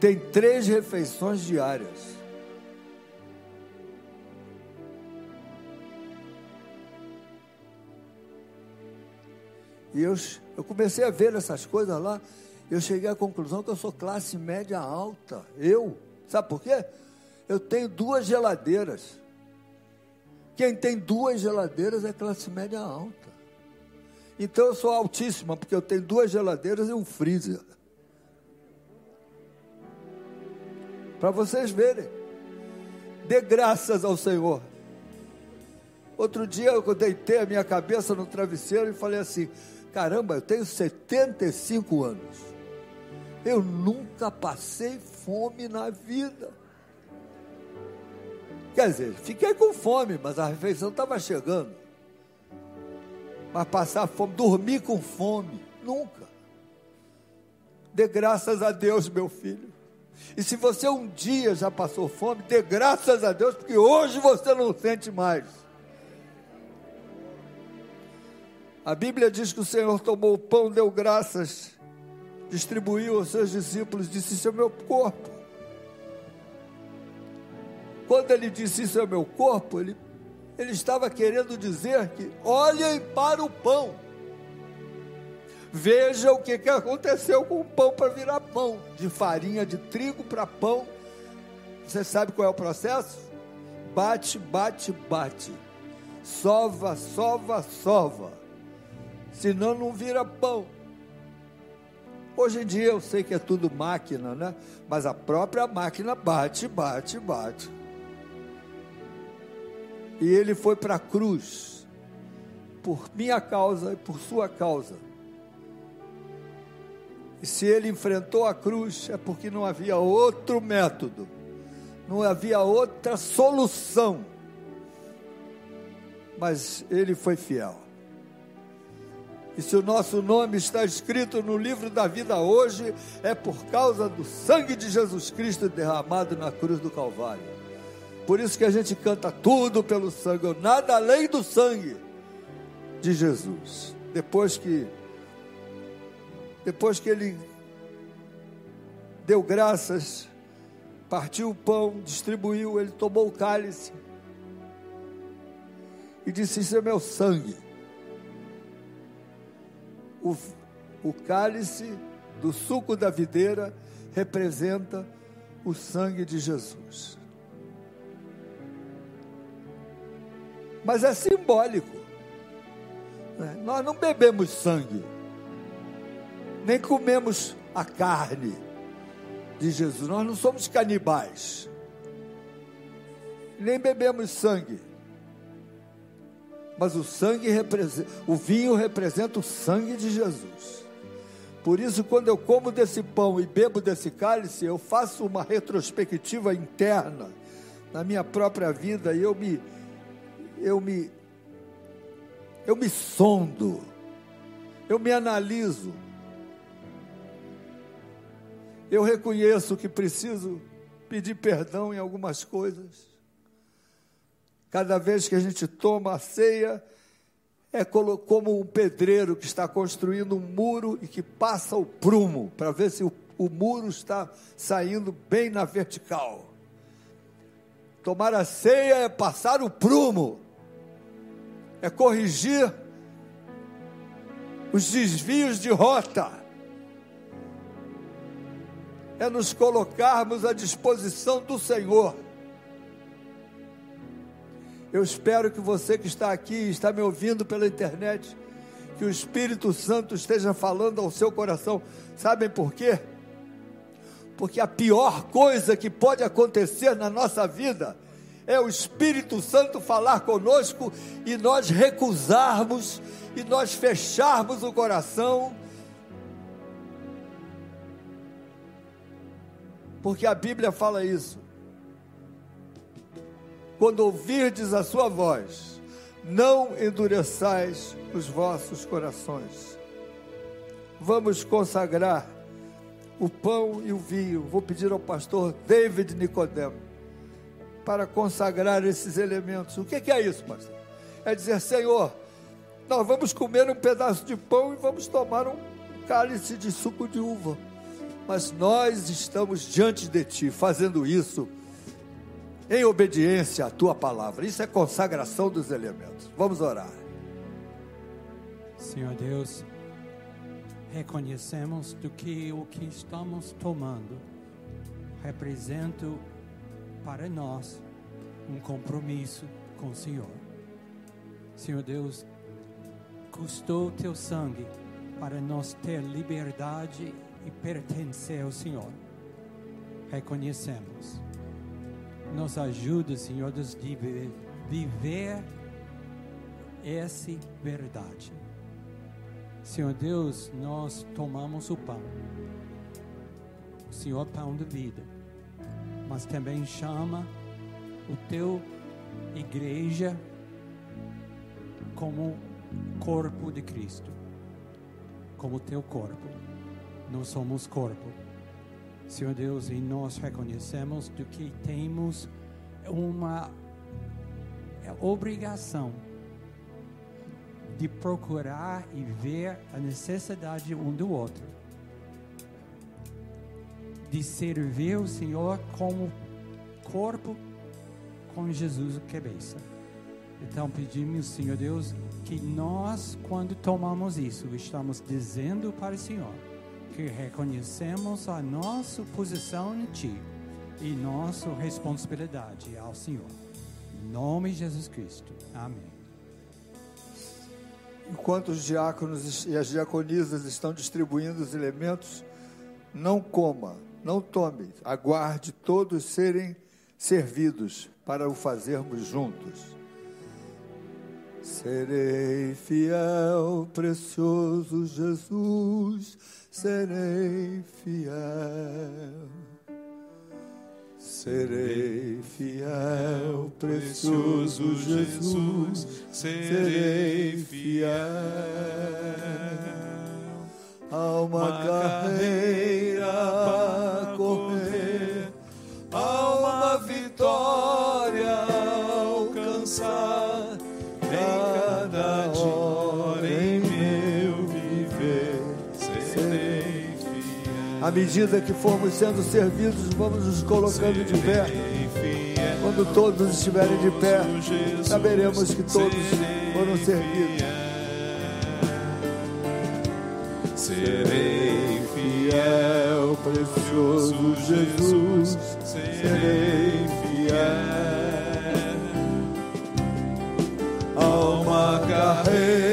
[SPEAKER 1] tem três refeições diárias. E eu, eu comecei a ver essas coisas lá. Eu cheguei à conclusão que eu sou classe média alta. Eu. Sabe por quê? Eu tenho duas geladeiras. Quem tem duas geladeiras é classe média alta. Então eu sou altíssima, porque eu tenho duas geladeiras e um freezer. Para vocês verem. Dê graças ao Senhor. Outro dia eu deitei a minha cabeça no travesseiro e falei assim: caramba, eu tenho 75 anos. Eu nunca passei fome na vida. Quer dizer, fiquei com fome, mas a refeição estava chegando. Mas passar fome, dormir com fome, nunca. Dê graças a Deus, meu filho. E se você um dia já passou fome, dê graças a Deus, porque hoje você não sente mais. A Bíblia diz que o Senhor tomou o pão, deu graças, distribuiu aos seus discípulos, disse: Isso é meu corpo. Quando ele disse: Isso é meu corpo, ele ele estava querendo dizer que olhem para o pão. Veja o que, que aconteceu com o pão para virar pão, de farinha de trigo para pão. Você sabe qual é o processo? Bate, bate, bate. Sova, sova, sova. Senão não vira pão. Hoje em dia eu sei que é tudo máquina, né? Mas a própria máquina bate, bate, bate. E ele foi para a cruz, por minha causa e por sua causa. E se ele enfrentou a cruz, é porque não havia outro método, não havia outra solução. Mas ele foi fiel. E se o nosso nome está escrito no livro da vida hoje, é por causa do sangue de Jesus Cristo derramado na cruz do Calvário. Por isso que a gente canta tudo pelo sangue, nada além do sangue de Jesus. Depois que depois que ele deu graças, partiu o pão, distribuiu, ele tomou o cálice e disse: Isso é meu sangue. O, o cálice do suco da videira representa o sangue de Jesus. Mas é simbólico. né? Nós não bebemos sangue, nem comemos a carne de Jesus. Nós não somos canibais, nem bebemos sangue. Mas o sangue representa, o vinho representa o sangue de Jesus. Por isso, quando eu como desse pão e bebo desse cálice, eu faço uma retrospectiva interna na minha própria vida e eu me eu me eu me sondo. Eu me analiso. Eu reconheço que preciso pedir perdão em algumas coisas. Cada vez que a gente toma a ceia, é como um pedreiro que está construindo um muro e que passa o prumo para ver se o, o muro está saindo bem na vertical. Tomar a ceia é passar o prumo, é corrigir os desvios de rota, é nos colocarmos à disposição do Senhor. Eu espero que você que está aqui, está me ouvindo pela internet, que o Espírito Santo esteja falando ao seu coração. Sabem por quê? Porque a pior coisa que pode acontecer na nossa vida é o Espírito Santo falar conosco e nós recusarmos e nós fecharmos o coração. Porque a Bíblia fala isso quando ouvirdes a sua voz, não endureçais os vossos corações. Vamos consagrar o pão e o vinho. Vou pedir ao pastor David Nicodemo para consagrar esses elementos. O que é isso, pastor? É dizer, Senhor, nós vamos comer um pedaço de pão e vamos tomar um cálice de suco de uva. Mas nós estamos diante de Ti, fazendo isso em obediência à tua palavra. Isso é consagração dos elementos. Vamos orar.
[SPEAKER 14] Senhor Deus, reconhecemos do que o que estamos tomando representa para nós um compromisso com o Senhor. Senhor Deus, custou teu sangue para nós ter liberdade e pertencer ao Senhor. Reconhecemos. Nos ajuda, Senhor Deus, de viver, essa verdade. Senhor Deus, nós tomamos o pão, o Senhor pão de vida, mas também chama o teu igreja como corpo de Cristo, como teu corpo. Nós somos corpo. Senhor Deus, e nós reconhecemos do que temos uma obrigação de procurar e ver a necessidade um do outro, de servir o Senhor como corpo com Jesus cabeça. Então pedimos, Senhor Deus, que nós, quando tomamos isso, estamos dizendo para o Senhor que reconhecemos a nossa posição em Ti e nossa responsabilidade ao Senhor. Em nome de Jesus Cristo. Amém.
[SPEAKER 1] Enquanto os diáconos e as diaconisas estão distribuindo os elementos, não coma, não tome, aguarde todos serem servidos para o fazermos juntos. Serei fiel, precioso Jesus, serei fiel. Serei fiel, precioso Jesus, serei fiel. Há uma carreira a correr, há uma vitória a alcançar. Em cada hora À medida que formos sendo servidos, vamos nos colocando de pé. Quando todos estiverem de pé, saberemos que todos foram servidos. Serei fiel, precioso Jesus, serei fiel. Há uma carreira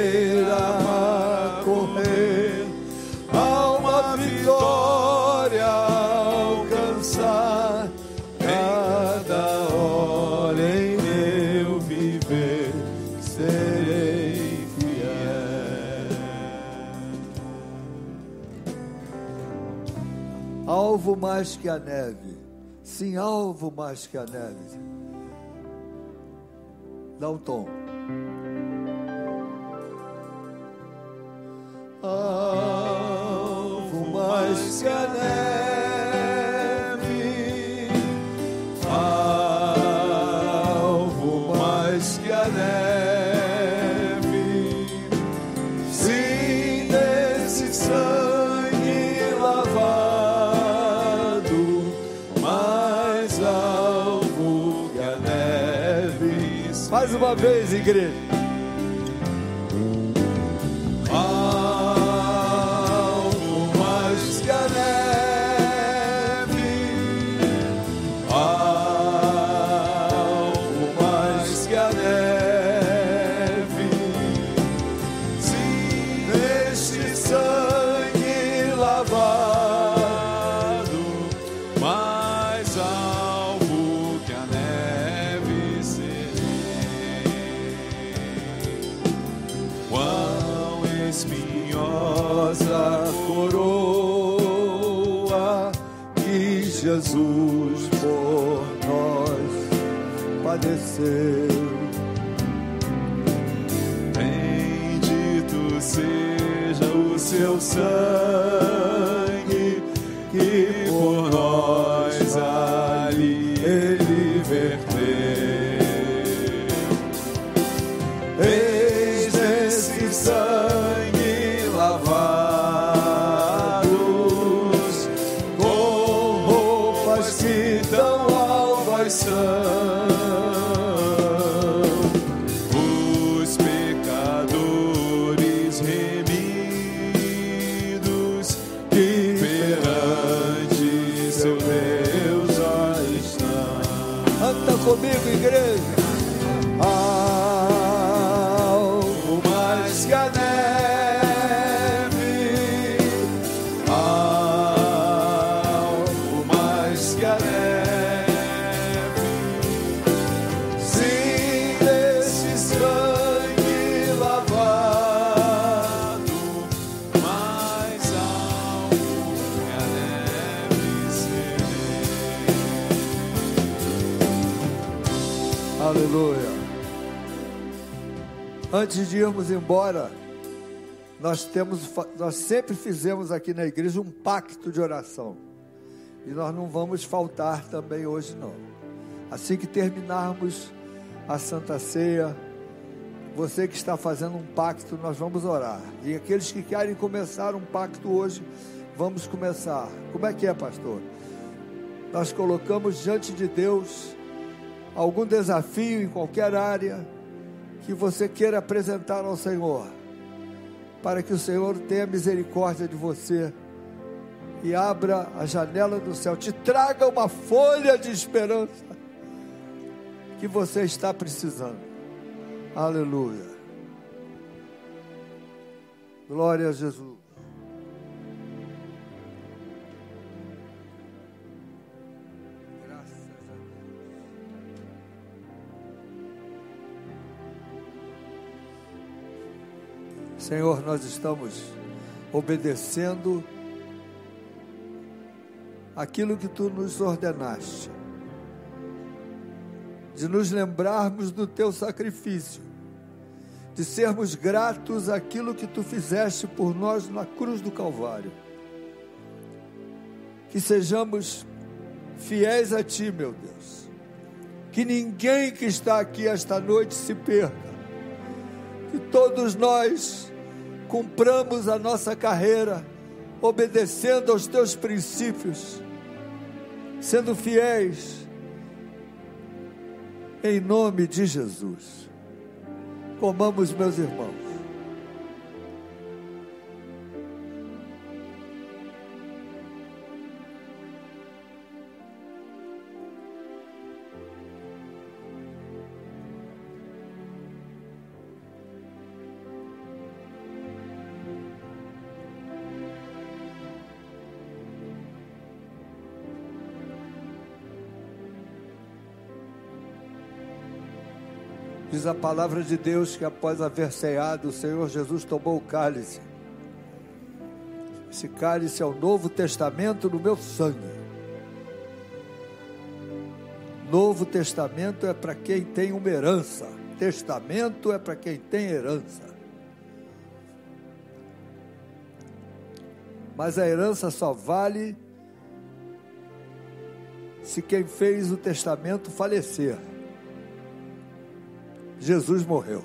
[SPEAKER 1] Mais que a neve, sim, alvo mais que a neve. Dá um tom. Alvo mais que a neve, uma vez, igreja. Seu Antes de irmos embora, nós temos, nós sempre fizemos aqui na igreja um pacto de oração. E nós não vamos faltar também hoje não. Assim que terminarmos a Santa Ceia, você que está fazendo um pacto, nós vamos orar. E aqueles que querem começar um pacto hoje, vamos começar. Como é que é, pastor? Nós colocamos diante de Deus algum desafio em qualquer área que você queira apresentar ao Senhor, para que o Senhor tenha misericórdia de você e abra a janela do céu, te traga uma folha de esperança que você está precisando. Aleluia. Glória a Jesus. Senhor, nós estamos obedecendo aquilo que tu nos ordenaste, de nos lembrarmos do teu sacrifício, de sermos gratos àquilo que tu fizeste por nós na cruz do Calvário. Que sejamos fiéis a ti, meu Deus. Que ninguém que está aqui esta noite se perca. Que todos nós cumpramos a nossa carreira obedecendo aos teus princípios, sendo fiéis, em nome de Jesus. Comamos, meus irmãos. A palavra de Deus que após haver ceado, o Senhor Jesus tomou o cálice. Esse cálice é o Novo Testamento no meu sangue. Novo Testamento é para quem tem uma herança. Testamento é para quem tem herança. Mas a herança só vale se quem fez o testamento falecer. Jesus morreu.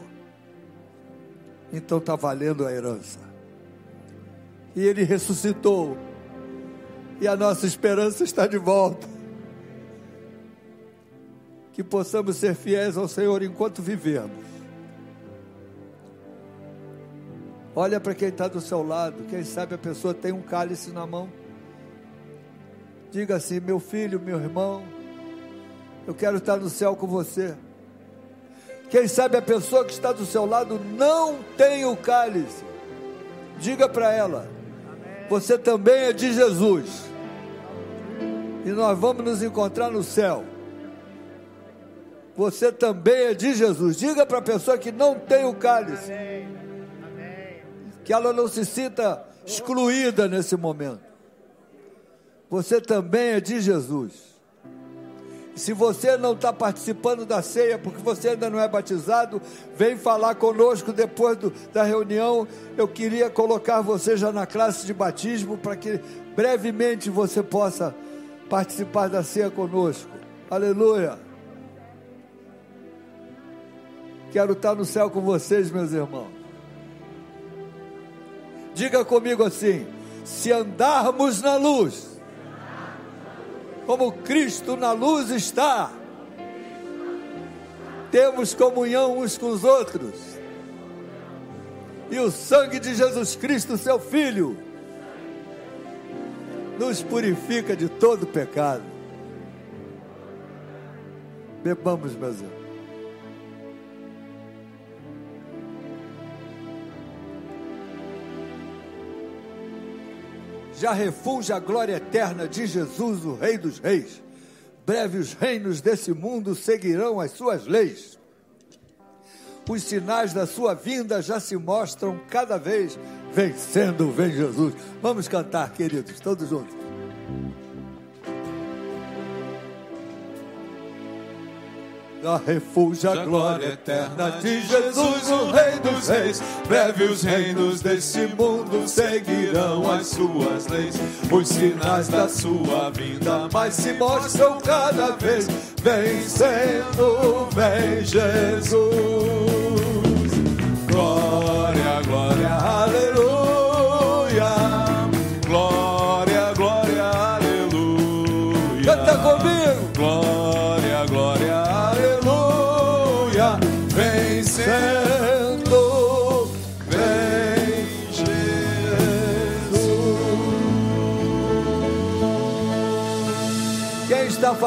[SPEAKER 1] Então está valendo a herança. E ele ressuscitou. E a nossa esperança está de volta. Que possamos ser fiéis ao Senhor enquanto vivemos. Olha para quem está do seu lado. Quem sabe a pessoa tem um cálice na mão. Diga assim: meu filho, meu irmão, eu quero estar no céu com você. Quem sabe a pessoa que está do seu lado não tem o cálice. Diga para ela: você também é de Jesus. E nós vamos nos encontrar no céu. Você também é de Jesus. Diga para a pessoa que não tem o cálice. Que ela não se sinta excluída nesse momento. Você também é de Jesus. Se você não está participando da ceia porque você ainda não é batizado, vem falar conosco depois do, da reunião. Eu queria colocar você já na classe de batismo para que brevemente você possa participar da ceia conosco. Aleluia. Quero estar no céu com vocês, meus irmãos. Diga comigo assim: se andarmos na luz, como Cristo na luz está, temos comunhão uns com os outros, e o sangue de Jesus Cristo, seu Filho, nos purifica de todo pecado. Bebamos, meus irmãos. Já refulge a glória eterna de Jesus, o Rei dos Reis. Breve os reinos desse mundo seguirão as suas leis. Os sinais da sua vinda já se mostram cada vez vencendo, vem Jesus. Vamos cantar, queridos, todos juntos. Já refúgio a glória eterna de Jesus, o Rei dos Reis. Breve os reinos desse mundo seguirão as suas leis. Os sinais da sua vinda mais se mostram cada vez. Vencendo, vem Jesus.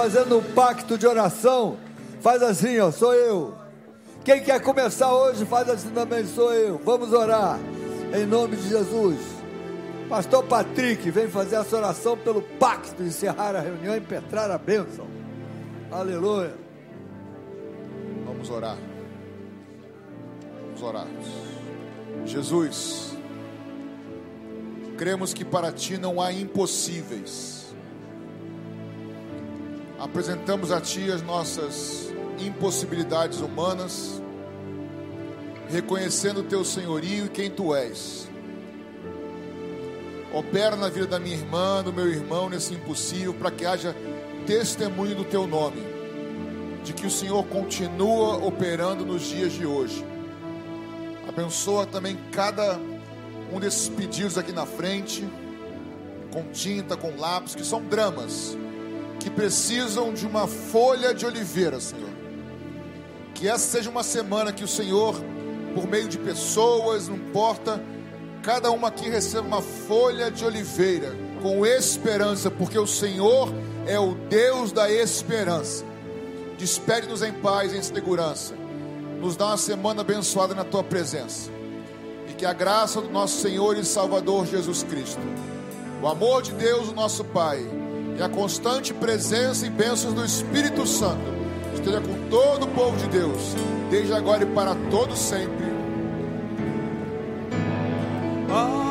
[SPEAKER 1] Fazendo um pacto de oração, faz assim, ó, sou eu. Quem quer começar hoje, faz assim também, sou eu. Vamos orar. Em nome de Jesus. Pastor Patrick, vem fazer essa oração pelo pacto, encerrar a reunião e impetrar a bênção. Aleluia.
[SPEAKER 2] Vamos orar. Vamos orar. Jesus, cremos que para ti não há impossíveis. Apresentamos a ti as nossas impossibilidades humanas, reconhecendo o teu senhorio e quem tu és. Opera na vida da minha irmã, do meu irmão nesse impossível, para que haja testemunho do teu nome, de que o Senhor continua operando nos dias de hoje. Abençoa também cada um desses pedidos aqui na frente, com tinta, com lápis, que são dramas, que precisam de uma folha de oliveira, Senhor. Que essa seja uma semana que o Senhor, por meio de pessoas, não importa, cada uma aqui receba uma folha de oliveira, com esperança, porque o Senhor é o Deus da esperança. Despede-nos em paz, em segurança. Nos dá uma semana abençoada na tua presença. E que a graça do nosso Senhor e Salvador Jesus Cristo, o amor de Deus, o nosso Pai, e a constante presença e bênçãos do Espírito Santo esteja com todo o povo de Deus, desde agora e para todo sempre.
[SPEAKER 3] Ah.